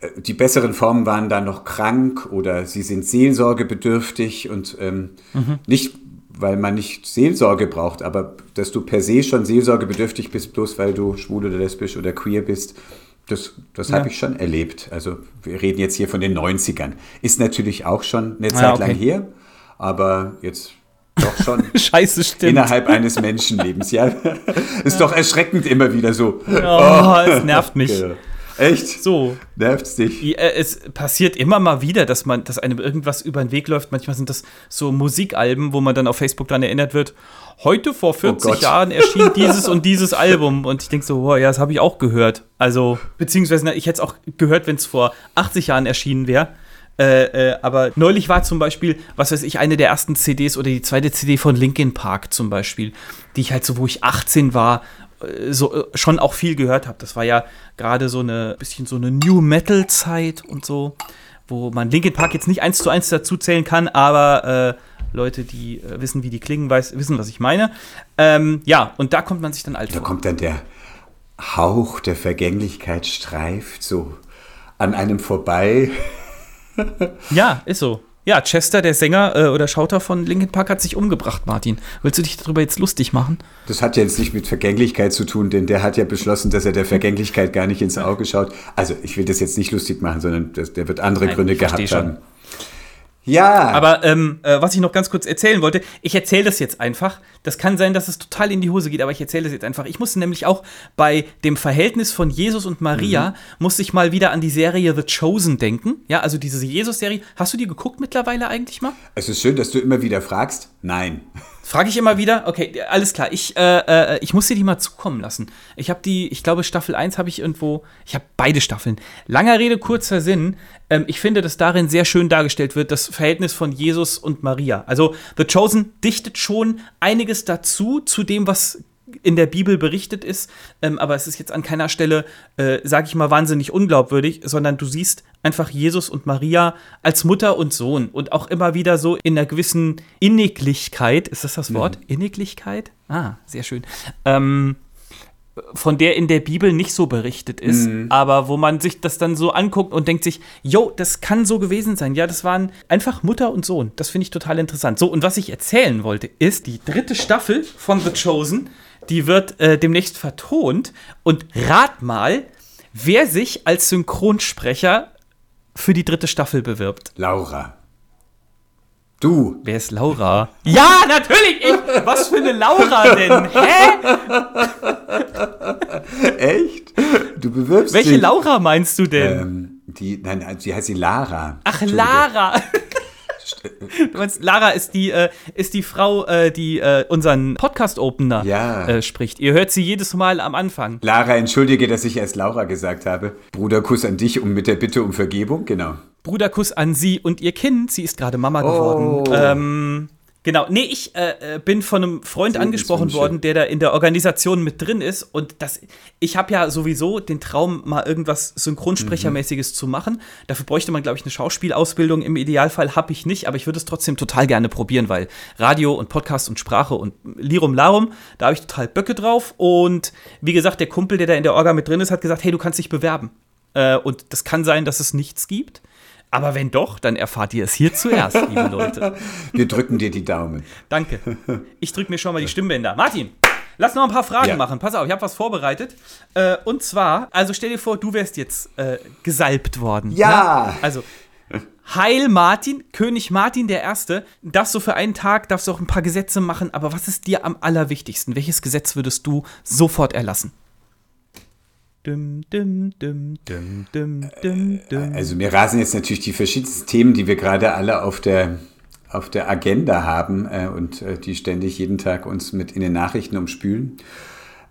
äh, die besseren Formen waren dann noch krank oder sie sind seelsorgebedürftig und ähm, Mhm. nicht, weil man nicht Seelsorge braucht, aber dass du per se schon seelsorgebedürftig bist, bloß weil du schwul oder lesbisch oder queer bist, das, das Ja. habe ich schon erlebt. Also wir reden jetzt hier von den 90ern. Ist natürlich auch schon eine Ah, Zeit okay. lang her, aber jetzt doch schon Scheiße, stimmt. innerhalb eines Menschenlebens. Ja, ist doch erschreckend immer wieder so. Oh, es nervt mich. Echt? So, Nervt's dich? Ja, es passiert immer mal wieder, dass man, dass einem irgendwas über den Weg läuft. Manchmal sind das so Musikalben, wo man dann auf Facebook dann erinnert wird. Heute vor 40 Gott. Jahren erschien dieses und dieses Album und ich denke so, boah, ja, das habe ich auch gehört. Also beziehungsweise ich hätte es auch gehört, wenn es vor 80 Jahren erschienen wäre. Äh, äh, aber neulich war zum Beispiel, was weiß ich, eine der ersten CDs oder die zweite CD von Linkin Park zum Beispiel, die ich halt so, wo ich 18 war, äh, so äh, schon auch viel gehört habe. Das war ja gerade so eine bisschen so eine New Metal Zeit und so, wo man Linkin Park jetzt nicht eins zu eins dazu zählen kann, aber Leute, die wissen, wie die klingen, weiß, wissen, was ich meine. Ähm, ja, und da kommt man sich dann alt Da vor. kommt dann der Hauch der Vergänglichkeit streift so an einem vorbei. Ja, ist so. Ja, Chester, der Sänger äh, oder Schauter von Linkin Park, hat sich umgebracht, Martin. Willst du dich darüber jetzt lustig machen? Das hat ja jetzt nicht mit Vergänglichkeit zu tun, denn der hat ja beschlossen, dass er der Vergänglichkeit gar nicht ins Auge schaut. Also ich will das jetzt nicht lustig machen, sondern das, der wird andere Nein, Gründe gehabt schon. haben. Ja. Aber ähm, äh, was ich noch ganz kurz erzählen wollte, ich erzähle das jetzt einfach. Das kann sein, dass es total in die Hose geht, aber ich erzähle das jetzt einfach. Ich musste nämlich auch bei dem Verhältnis von Jesus und Maria, mhm. musste ich mal wieder an die Serie The Chosen denken. Ja, also diese Jesus-Serie. Hast du die geguckt mittlerweile eigentlich mal? Es ist schön, dass du immer wieder fragst. Nein. Frage ich immer wieder? Okay, alles klar. Ich, äh, äh, ich muss dir die mal zukommen lassen. Ich habe die, ich glaube, Staffel 1 habe ich irgendwo, ich habe beide Staffeln. Langer Rede, kurzer Sinn. Ähm, ich finde, dass darin sehr schön dargestellt wird, das Verhältnis von Jesus und Maria. Also, The Chosen dichtet schon einiges dazu, zu dem, was in der Bibel berichtet ist, ähm, aber es ist jetzt an keiner Stelle, äh, sage ich mal, wahnsinnig unglaubwürdig, sondern du siehst einfach Jesus und Maria als Mutter und Sohn und auch immer wieder so in einer gewissen Inniglichkeit, ist das das Wort? Mhm. Inniglichkeit? Ah, sehr schön. Ähm, von der in der Bibel nicht so berichtet ist, mhm. aber wo man sich das dann so anguckt und denkt sich, jo, das kann so gewesen sein. Ja, das waren einfach Mutter und Sohn. Das finde ich total interessant. So, und was ich erzählen wollte, ist die dritte Staffel von The Chosen die wird äh, demnächst vertont. Und rat mal, wer sich als Synchronsprecher für die dritte Staffel bewirbt. Laura. Du. Wer ist Laura? ja, natürlich ich. Was für eine Laura denn? Hä? Echt? Du bewirbst Welche dich. Laura meinst du denn? Ähm, die, nein, sie heißt sie Lara. Ach, Lara. Du meinst, Lara ist die, äh, ist die Frau, äh, die äh, unseren Podcast-Opener ja. Äh, spricht. Ihr hört sie jedes Mal am Anfang. Lara, entschuldige, dass ich erst Laura gesagt habe. Bruderkuss an dich um mit der Bitte um Vergebung, genau. Bruderkuss an sie und ihr Kind. Sie ist gerade Mama geworden. Oh. Ähm, Genau, nee, ich äh, äh bin von einem Freund angesprochen worden, der da in der Organisation mit drin ist. Und das, ich habe ja sowieso den Traum, mal irgendwas Synchronsprechermäßiges mhm. zu machen. Dafür bräuchte man, glaube ich, eine Schauspielausbildung. Im Idealfall habe ich nicht, aber ich würde es trotzdem total gerne probieren, weil Radio und Podcast und Sprache und Lirum Larum, da habe ich total Böcke drauf. Und wie gesagt, der Kumpel, der da in der Orga mit drin ist, hat gesagt, hey, du kannst dich bewerben. Äh, und das kann sein, dass es nichts gibt. Aber wenn doch, dann erfahrt ihr es hier zuerst, liebe Leute. Wir drücken dir die Daumen. Danke. Ich drücke mir schon mal die Stimmbänder. Martin, lass noch ein paar Fragen ja. machen. Pass auf, ich habe was vorbereitet. Äh, und zwar, also stell dir vor, du wärst jetzt äh, gesalbt worden. Ja. Ne? Also, Heil Martin, König Martin der Erste, darfst du für einen Tag, darfst du auch ein paar Gesetze machen, aber was ist dir am allerwichtigsten? Welches Gesetz würdest du sofort erlassen? Also mir rasen jetzt natürlich die verschiedensten Themen, die wir gerade alle auf der, auf der Agenda haben äh, und äh, die ständig jeden Tag uns mit in den Nachrichten umspülen.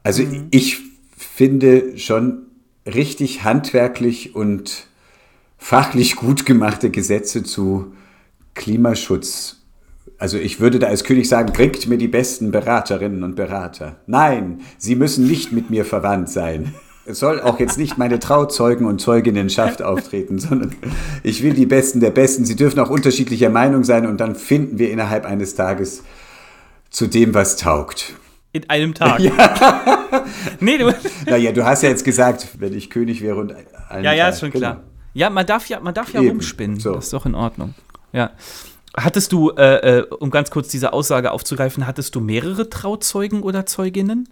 Also mhm. ich finde schon richtig handwerklich und fachlich gut gemachte Gesetze zu Klimaschutz. Also ich würde da als König sagen, bringt mir die besten Beraterinnen und Berater. Nein, sie müssen nicht mit mir verwandt sein. Es soll auch jetzt nicht meine Trauzeugen und Zeuginnenschaft auftreten, sondern ich will die Besten der Besten. Sie dürfen auch unterschiedlicher Meinung sein und dann finden wir innerhalb eines Tages zu dem, was taugt. In einem Tag. Ja. nee, du. Naja, du hast ja jetzt gesagt, wenn ich König wäre und einen Ja, ja, Tag. ist schon klar. Genau. Ja, man darf ja, man darf ja Eben. rumspinnen. So. Das ist doch in Ordnung. Ja. Hattest du, äh, äh, um ganz kurz diese Aussage aufzugreifen, hattest du mehrere Trauzeugen oder Zeuginnen?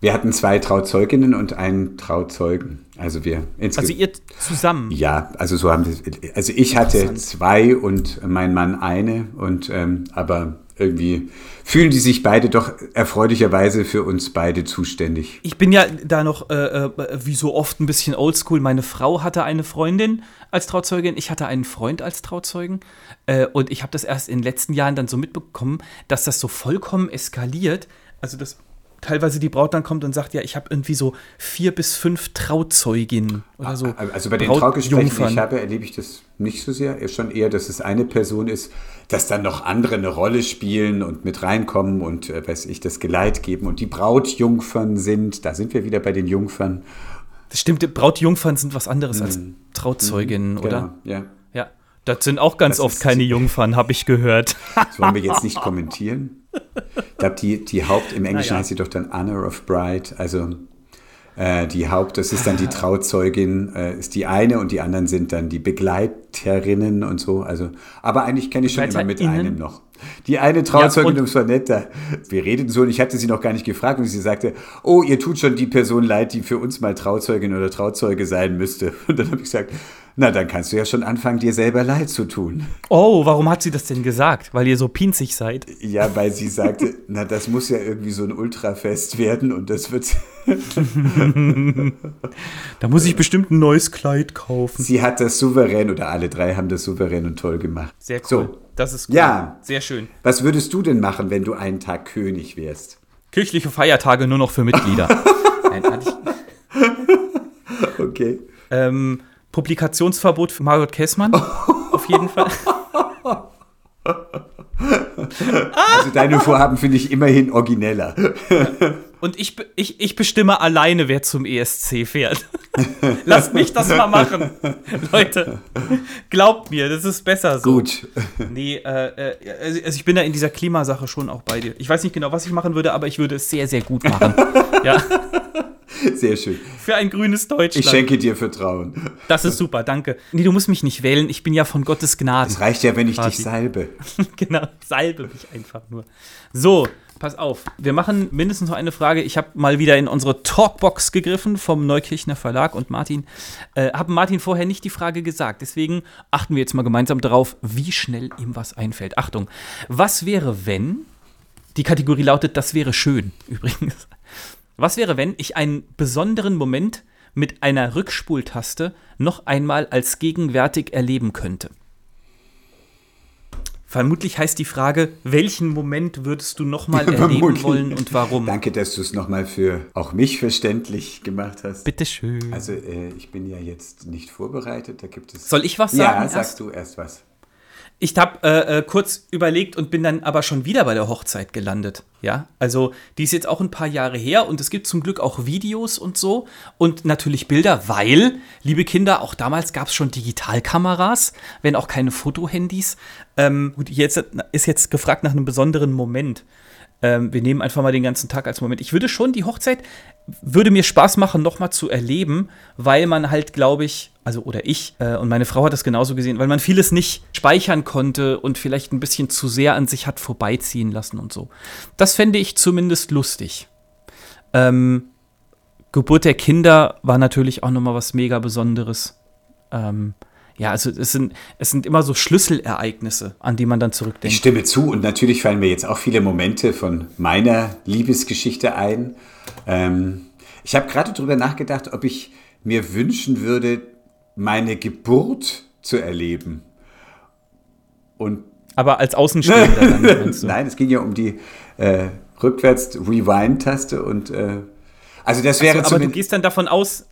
Wir hatten zwei Trauzeuginnen und einen Trauzeugen. Also wir. Also ihr zusammen? Ja, also so haben wir. Also ich hatte zwei und mein Mann eine und ähm, aber irgendwie fühlen die sich beide doch erfreulicherweise für uns beide zuständig. Ich bin ja da noch äh, äh, wie so oft ein bisschen oldschool. Meine Frau hatte eine Freundin als Trauzeugin, ich hatte einen Freund als Trauzeugen äh, und ich habe das erst in den letzten Jahren dann so mitbekommen, dass das so vollkommen eskaliert. Also das teilweise die Braut dann kommt und sagt, ja, ich habe irgendwie so vier bis fünf Trauzeuginnen oder so. Also bei den Traugesprächen, die ich habe, erlebe ich das nicht so sehr. Schon eher, dass es eine Person ist, dass dann noch andere eine Rolle spielen und mit reinkommen und, äh, weiß ich, das Geleit geben und die Brautjungfern sind. Da sind wir wieder bei den Jungfern. Das stimmt, Brautjungfern sind was anderes mhm. als Trauzeuginnen, mhm, genau, oder? Ja. Ja. Das sind auch ganz das oft keine Jungfern, habe ich gehört. Das wollen wir jetzt nicht kommentieren. Ich glaube, die, die Haupt, im Englischen ja. heißt sie doch dann Honor of Bride, also äh, die Haupt, das ist dann die Trauzeugin, äh, ist die eine und die anderen sind dann die Begleiterinnen und so. Also, aber eigentlich kenne ich schon immer mit einem noch. Die eine Trauzeugin, ja, das war nett, da, wir redeten so und ich hatte sie noch gar nicht gefragt und sie sagte, oh, ihr tut schon die Person leid, die für uns mal Trauzeugin oder Trauzeuge sein müsste. Und dann habe ich gesagt, Na, dann kannst du ja schon anfangen, dir selber leid zu tun. Oh, warum hat sie das denn gesagt? Weil ihr so pinzig seid? Ja, weil sie sagte, na, das muss ja irgendwie so ein Ultrafest werden und das wird. da muss ich bestimmt ein neues Kleid kaufen. Sie hat das souverän oder alle drei haben das souverän und toll gemacht. Sehr cool. So. Das ist cool. Ja. Sehr schön. Was würdest du denn machen, wenn du einen Tag König wärst? Kirchliche Feiertage nur noch für Mitglieder. Nein, ich. Okay. Ähm, Publikationsverbot für Margot Kessmann. Auf jeden Fall. Also deine Vorhaben finde ich immerhin origineller. Und ich, ich, ich bestimme alleine, wer zum ESC fährt. Lasst mich das mal machen. Leute, glaubt mir, das ist besser so. Gut. Nee, äh, äh, also ich bin da in dieser Klimasache schon auch bei dir. Ich weiß nicht genau, was ich machen würde, aber ich würde es sehr, sehr gut machen. ja. Sehr schön. Für ein grünes Deutschland. Ich schenke dir Vertrauen. Das ist super, danke. Nee, du musst mich nicht wählen. Ich bin ja von Gottes Gnaden. Es reicht ja, wenn ich quasi. dich salbe. genau, salbe mich einfach nur. So, pass auf. Wir machen mindestens noch eine Frage. Ich habe mal wieder in unsere Talkbox gegriffen vom Neukirchner Verlag und Martin, äh, habe Martin vorher nicht die Frage gesagt. Deswegen achten wir jetzt mal gemeinsam darauf, wie schnell ihm was einfällt. Achtung, was wäre, wenn, die Kategorie lautet, das wäre schön übrigens. Was wäre, wenn ich einen besonderen Moment mit einer Rückspultaste noch einmal als gegenwärtig erleben könnte? Vermutlich heißt die Frage, welchen Moment würdest du nochmal erleben wollen und warum? Danke, dass du es nochmal für auch mich verständlich gemacht hast. Bitteschön. Also äh, ich bin ja jetzt nicht vorbereitet, da gibt es... Soll ich was sagen? Ja, sagst du erst was. Ich habe äh, äh, kurz überlegt und bin dann aber schon wieder bei der Hochzeit gelandet. Ja, also die ist jetzt auch ein paar Jahre her und es gibt zum Glück auch Videos und so und natürlich Bilder, weil, liebe Kinder, auch damals gab es schon Digitalkameras, wenn auch keine Fotohandys. Ähm, jetzt ist jetzt gefragt nach einem besonderen Moment. Ähm, wir nehmen einfach mal den ganzen Tag als Moment. Ich würde schon die Hochzeit, würde mir Spaß machen, nochmal zu erleben, weil man halt, glaube ich, also oder ich äh, und meine Frau hat das genauso gesehen, weil man vieles nicht speichern konnte und vielleicht ein bisschen zu sehr an sich hat vorbeiziehen lassen und so. Das fände ich zumindest lustig. Ähm, Geburt der Kinder war natürlich auch nochmal was mega Besonderes. Ähm, ja, also es sind, es sind immer so Schlüsselereignisse, an die man dann zurückdenkt. Ich stimme zu und natürlich fallen mir jetzt auch viele Momente von meiner Liebesgeschichte ein. Ähm, ich habe gerade darüber nachgedacht, ob ich mir wünschen würde, meine Geburt zu erleben. Und Aber als Außenstehender dann, Nein, es ging ja um die äh, rückwärts-Rewind-Taste und äh, also das wäre so, Aber du gehst dann davon aus,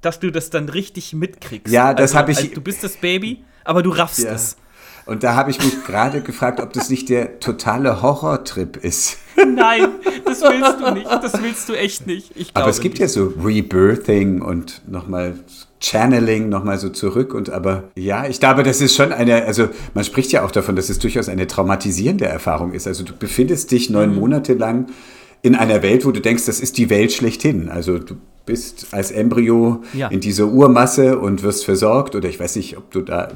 dass du das dann richtig mitkriegst. Ja, das also, habe ich. Also, du bist das Baby, aber du raffst ja. es. Und da habe ich mich gerade gefragt, ob das nicht der totale Horrortrip ist. Nein, das willst du nicht. Das willst du echt nicht. aber es gibt nicht. ja so Rebirthing und nochmal Channeling, nochmal so zurück. Und aber ja, ich glaube, das ist schon eine, also man spricht ja auch davon, dass es durchaus eine traumatisierende Erfahrung ist. Also du befindest dich neun mhm. Monate lang in einer Welt, wo du denkst, das ist die Welt schlechthin. Also du bist als Embryo ja. in dieser Urmasse und wirst versorgt oder ich weiß nicht, ob du da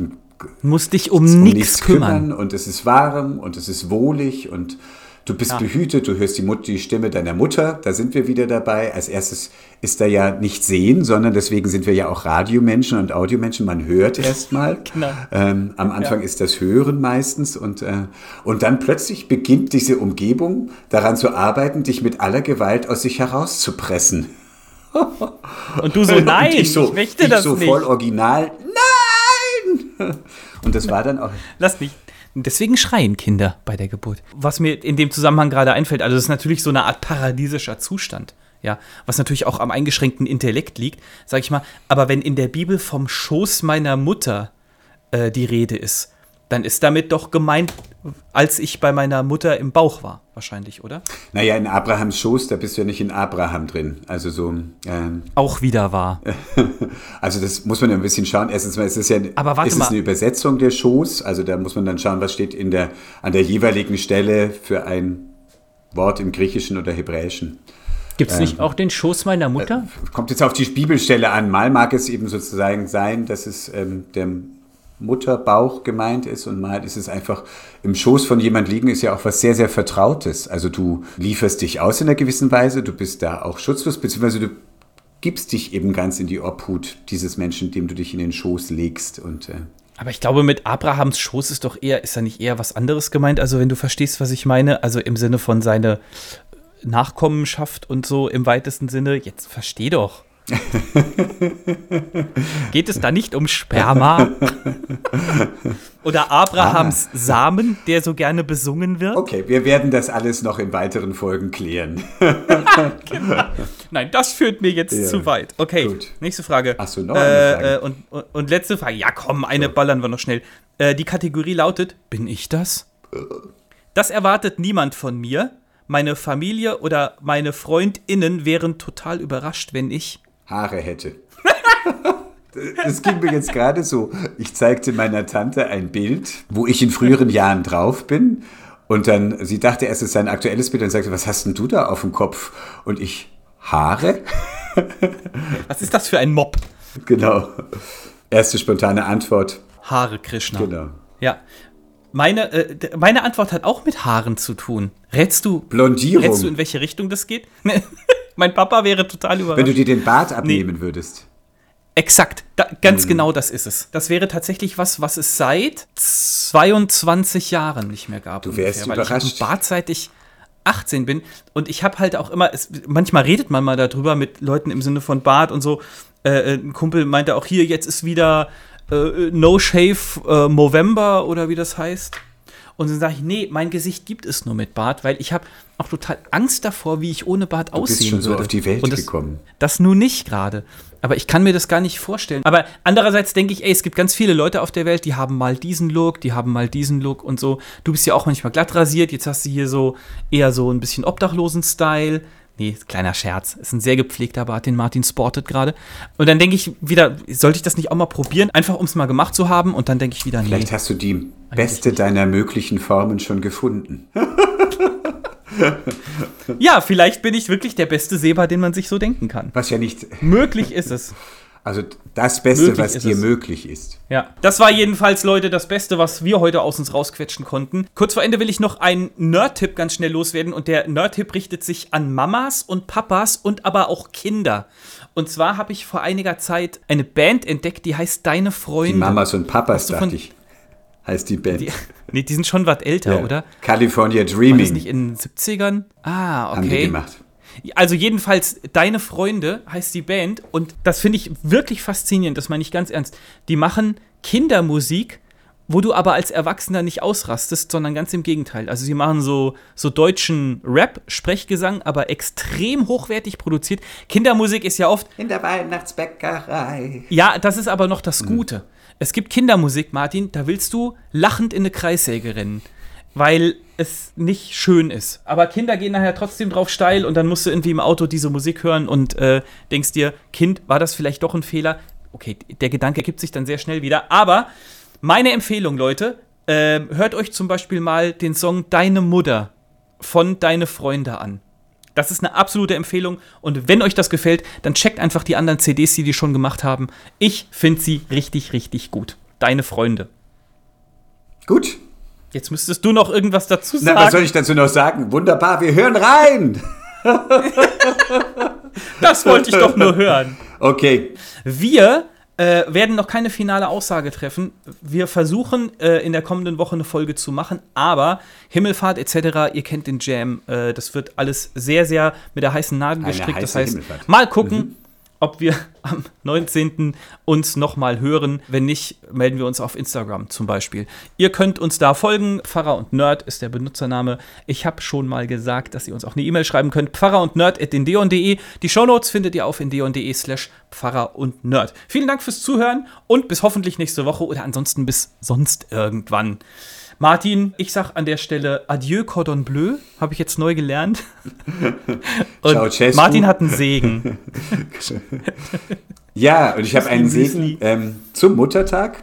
musst dich um, um nichts kümmern. kümmern. und es ist warm und es ist wohlig und du bist ja. behütet, du hörst die, Mut die Stimme deiner Mutter, da sind wir wieder dabei. Als erstes ist da ja nicht sehen, sondern deswegen sind wir ja auch Radiomenschen und Audiomenschen. Man hört erstmal. genau. ähm, am Anfang ja. ist das Hören meistens und, äh, und dann plötzlich beginnt diese Umgebung daran zu arbeiten, dich mit aller Gewalt aus sich herauszupressen. Und du so, nein, ich, so, ich möchte ich das so nicht. voll original, nein! Und das war dann auch. Lass mich. Deswegen schreien Kinder bei der Geburt. Was mir in dem Zusammenhang gerade einfällt, also das ist natürlich so eine Art paradiesischer Zustand. Ja, was natürlich auch am eingeschränkten Intellekt liegt, sag ich mal. Aber wenn in der Bibel vom Schoß meiner Mutter äh, die Rede ist, dann ist damit doch gemeint, als ich bei meiner Mutter im Bauch war, wahrscheinlich, oder? Naja, in Abrahams Schoß, da bist du ja nicht in Abraham drin. Also so. Ähm, Auch wieder wahr. also das muss man ja ein bisschen schauen. Erstens mal ist es ja Aber ist es eine Übersetzung der Schoß. Also da muss man dann schauen, was steht in der, an der jeweiligen Stelle für ein Wort im Griechischen oder Hebräischen. Gibt es nicht ähm, auch den Schoß meiner Mutter? Äh, kommt jetzt auf die Bibelstelle an. Mal mag es eben sozusagen sein, dass es ähm, der Mutterbauch gemeint ist und mal ist es einfach im Schoß von jemand liegen, ist ja auch was sehr, sehr Vertrautes. Also du lieferst dich aus in einer gewissen Weise, du bist da auch schutzlos, beziehungsweise du gibst dich eben ganz in die Obhut dieses Menschen, dem du dich in den Schoß legst. Und äh, Aber ich glaube, mit Abrahams Schoß ist doch eher, ist da nicht eher was anderes gemeint? Also, wenn du verstehst, was ich meine, also im Sinne von seine Nachkommenschaft und so im weitesten Sinne, jetzt versteh doch. Geht es da nicht um Sperma? Oder Abrahams ah. Samen, der so gerne besungen wird? Okay, wir werden das alles noch in weiteren Folgen klären. genau. Nein, das führt mir jetzt ja. zu weit. Okay, Gut. nächste Frage. Du noch eine äh, Frage? Äh, und, und, und, letzte Frage. Ja, komm, eine so. ballern wir noch schnell. Äh, die Kategorie lautet: Bin ich das? Das erwartet niemand von mir. Meine Familie oder meine FreundInnen wären total überrascht, wenn ich Haare hätte. Es ging mir jetzt gerade so. Ich zeigte meiner Tante ein Bild, wo ich in früheren Jahren drauf bin. Und dann, sie dachte erst, es ist ein aktuelles Bild und sagte, was hast denn du da auf dem Kopf? Und ich, Haare? Was ist das für ein Mob? Genau. Erste spontane Antwort. Haare, Krishna. Genau. Ja. Meine, äh, meine Antwort hat auch mit Haaren zu tun. Rätst du, Blondierung. rätst du, in welche Richtung das geht? mein Papa wäre total überrascht. Wenn du dir den Bart abnehmen nee. würdest. Exakt, da, ganz mhm. genau das ist es. Das wäre tatsächlich was, was es seit 22 Jahren nicht mehr gab. Du wärst ungefähr, überrascht. Weil ich Bart seit ich 18 bin und ich habe halt auch immer, es, manchmal redet man mal darüber mit Leuten im Sinne von Bart und so. Äh, äh ein Kumpel meinte auch hier, jetzt ist wieder äh, No Shave äh, November oder wie das heißt. Und dann sage ich, nee, mein Gesicht gibt es nur mit Bart, weil ich habe auch total Angst davor, wie ich ohne Bart aussehen. Du bist schon so auf die Welt das, gekommen. Das nun nicht gerade. Aber ich kann mir das gar nicht vorstellen. Aber andererseits denke ich, ey, es gibt ganz viele Leute auf der Welt, die haben mal diesen Look, die haben mal diesen Look und so. Du bist ja auch manchmal glatt rasiert, jetzt hast du hier so eher so ein bisschen Obdachlosen-Style. Nee, kleiner Scherz. Ist ein sehr gepflegter Bart, den Martin sportet gerade. Und dann denke ich wieder, sollte ich das nicht auch mal probieren, einfach um es mal gemacht zu haben? Und dann denke ich wieder, nee. Vielleicht hast du die beste deiner möglichen Formen schon gefunden. ja, vielleicht bin ich wirklich der beste Seba, den man sich so denken kann. Was ja nicht. Möglich ist es. Also das Beste, möglich was dir möglich ist. Ja, das war jedenfalls, Leute, das Beste, was wir heute aus uns rausquetschen konnten. Kurz vor Ende will ich noch einen Nerd-Tipp ganz schnell loswerden. Und der Nerd-Tipp richtet sich an Mamas und Papas und aber auch Kinder. Und zwar habe ich vor einiger Zeit eine Band entdeckt, die heißt Deine Freunde. Die Mamas und Papas, dachte ich. Heißt die Band. Die, nee, die sind schon was älter, ja. oder? California Dreaming. War das nicht in den 70ern? Ah, okay. Haben die gemacht. Also jedenfalls, Deine Freunde heißt die Band und das finde ich wirklich faszinierend, das meine ich ganz ernst. Die machen Kindermusik, wo du aber als Erwachsener nicht ausrastest, sondern ganz im Gegenteil. Also sie machen so, so deutschen Rap, Sprechgesang, aber extrem hochwertig produziert. Kindermusik ist ja oft... In der Weihnachtsbäckerei. Ja, das ist aber noch das mhm. Gute. Mhm. Es gibt Kindermusik, Martin, da willst du lachend in eine Kreissäge rennen weil es nicht schön ist. Aber Kinder gehen nachher trotzdem drauf steil und dann musst du irgendwie im Auto diese Musik hören und äh, denkst dir, Kind, war das vielleicht doch ein Fehler? Okay, der Gedanke gibt sich dann sehr schnell wieder. Aber meine Empfehlung, Leute, äh, hört euch zum Beispiel mal den Song Deine Mutter von Deine Freunde an. Das ist eine absolute Empfehlung. Und wenn euch das gefällt, dann checkt einfach die anderen CDs, die die schon gemacht haben. Ich finde sie richtig, richtig gut. Deine Freunde. Gut, Jetzt müsstest du noch irgendwas dazu sagen. Na, was soll ich dazu noch sagen? Wunderbar, wir hören rein. das wollte ich doch nur hören. Okay. Wir äh, werden noch keine finale Aussage treffen. Wir versuchen äh, in der kommenden Woche eine Folge zu machen, aber Himmelfahrt etc., ihr kennt den Jam, äh, das wird alles sehr, sehr mit der heißen Nadel gestrickt. Das heißt, mal gucken. Mhm ob wir am 19. uns nochmal hören. Wenn nicht, melden wir uns auf Instagram zum Beispiel. Ihr könnt uns da folgen. Pfarrer und Nerd ist der Benutzername. Ich habe schon mal gesagt, dass ihr uns auch eine E-Mail schreiben könnt. Pfarrer und Nerd at indeon.de. Die Shownotes findet ihr auf indeon.de slash Pfarrer und Nerd. Vielen Dank fürs Zuhören und bis hoffentlich nächste Woche oder ansonsten bis sonst irgendwann. Martin, ich sag an der Stelle Adieu Cordon Bleu, habe ich jetzt neu gelernt. Und Ciao, Martin hat einen Segen. ja, und ich habe einen Segen ähm, zum Muttertag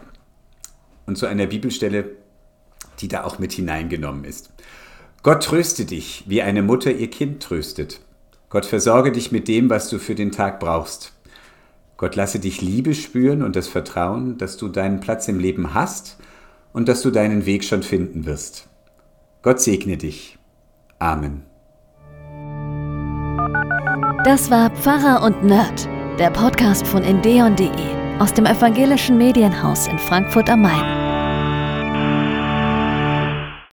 und zu einer Bibelstelle, die da auch mit hineingenommen ist. Gott tröste dich, wie eine Mutter ihr Kind tröstet. Gott versorge dich mit dem, was du für den Tag brauchst. Gott lasse dich Liebe spüren und das Vertrauen, dass du deinen Platz im Leben hast und dass du deinen Weg schon finden wirst. Gott segne dich. Amen. Das war Pfarrer und Nerd, der Podcast von endeon.de aus dem evangelischen Medienhaus in Frankfurt am Main.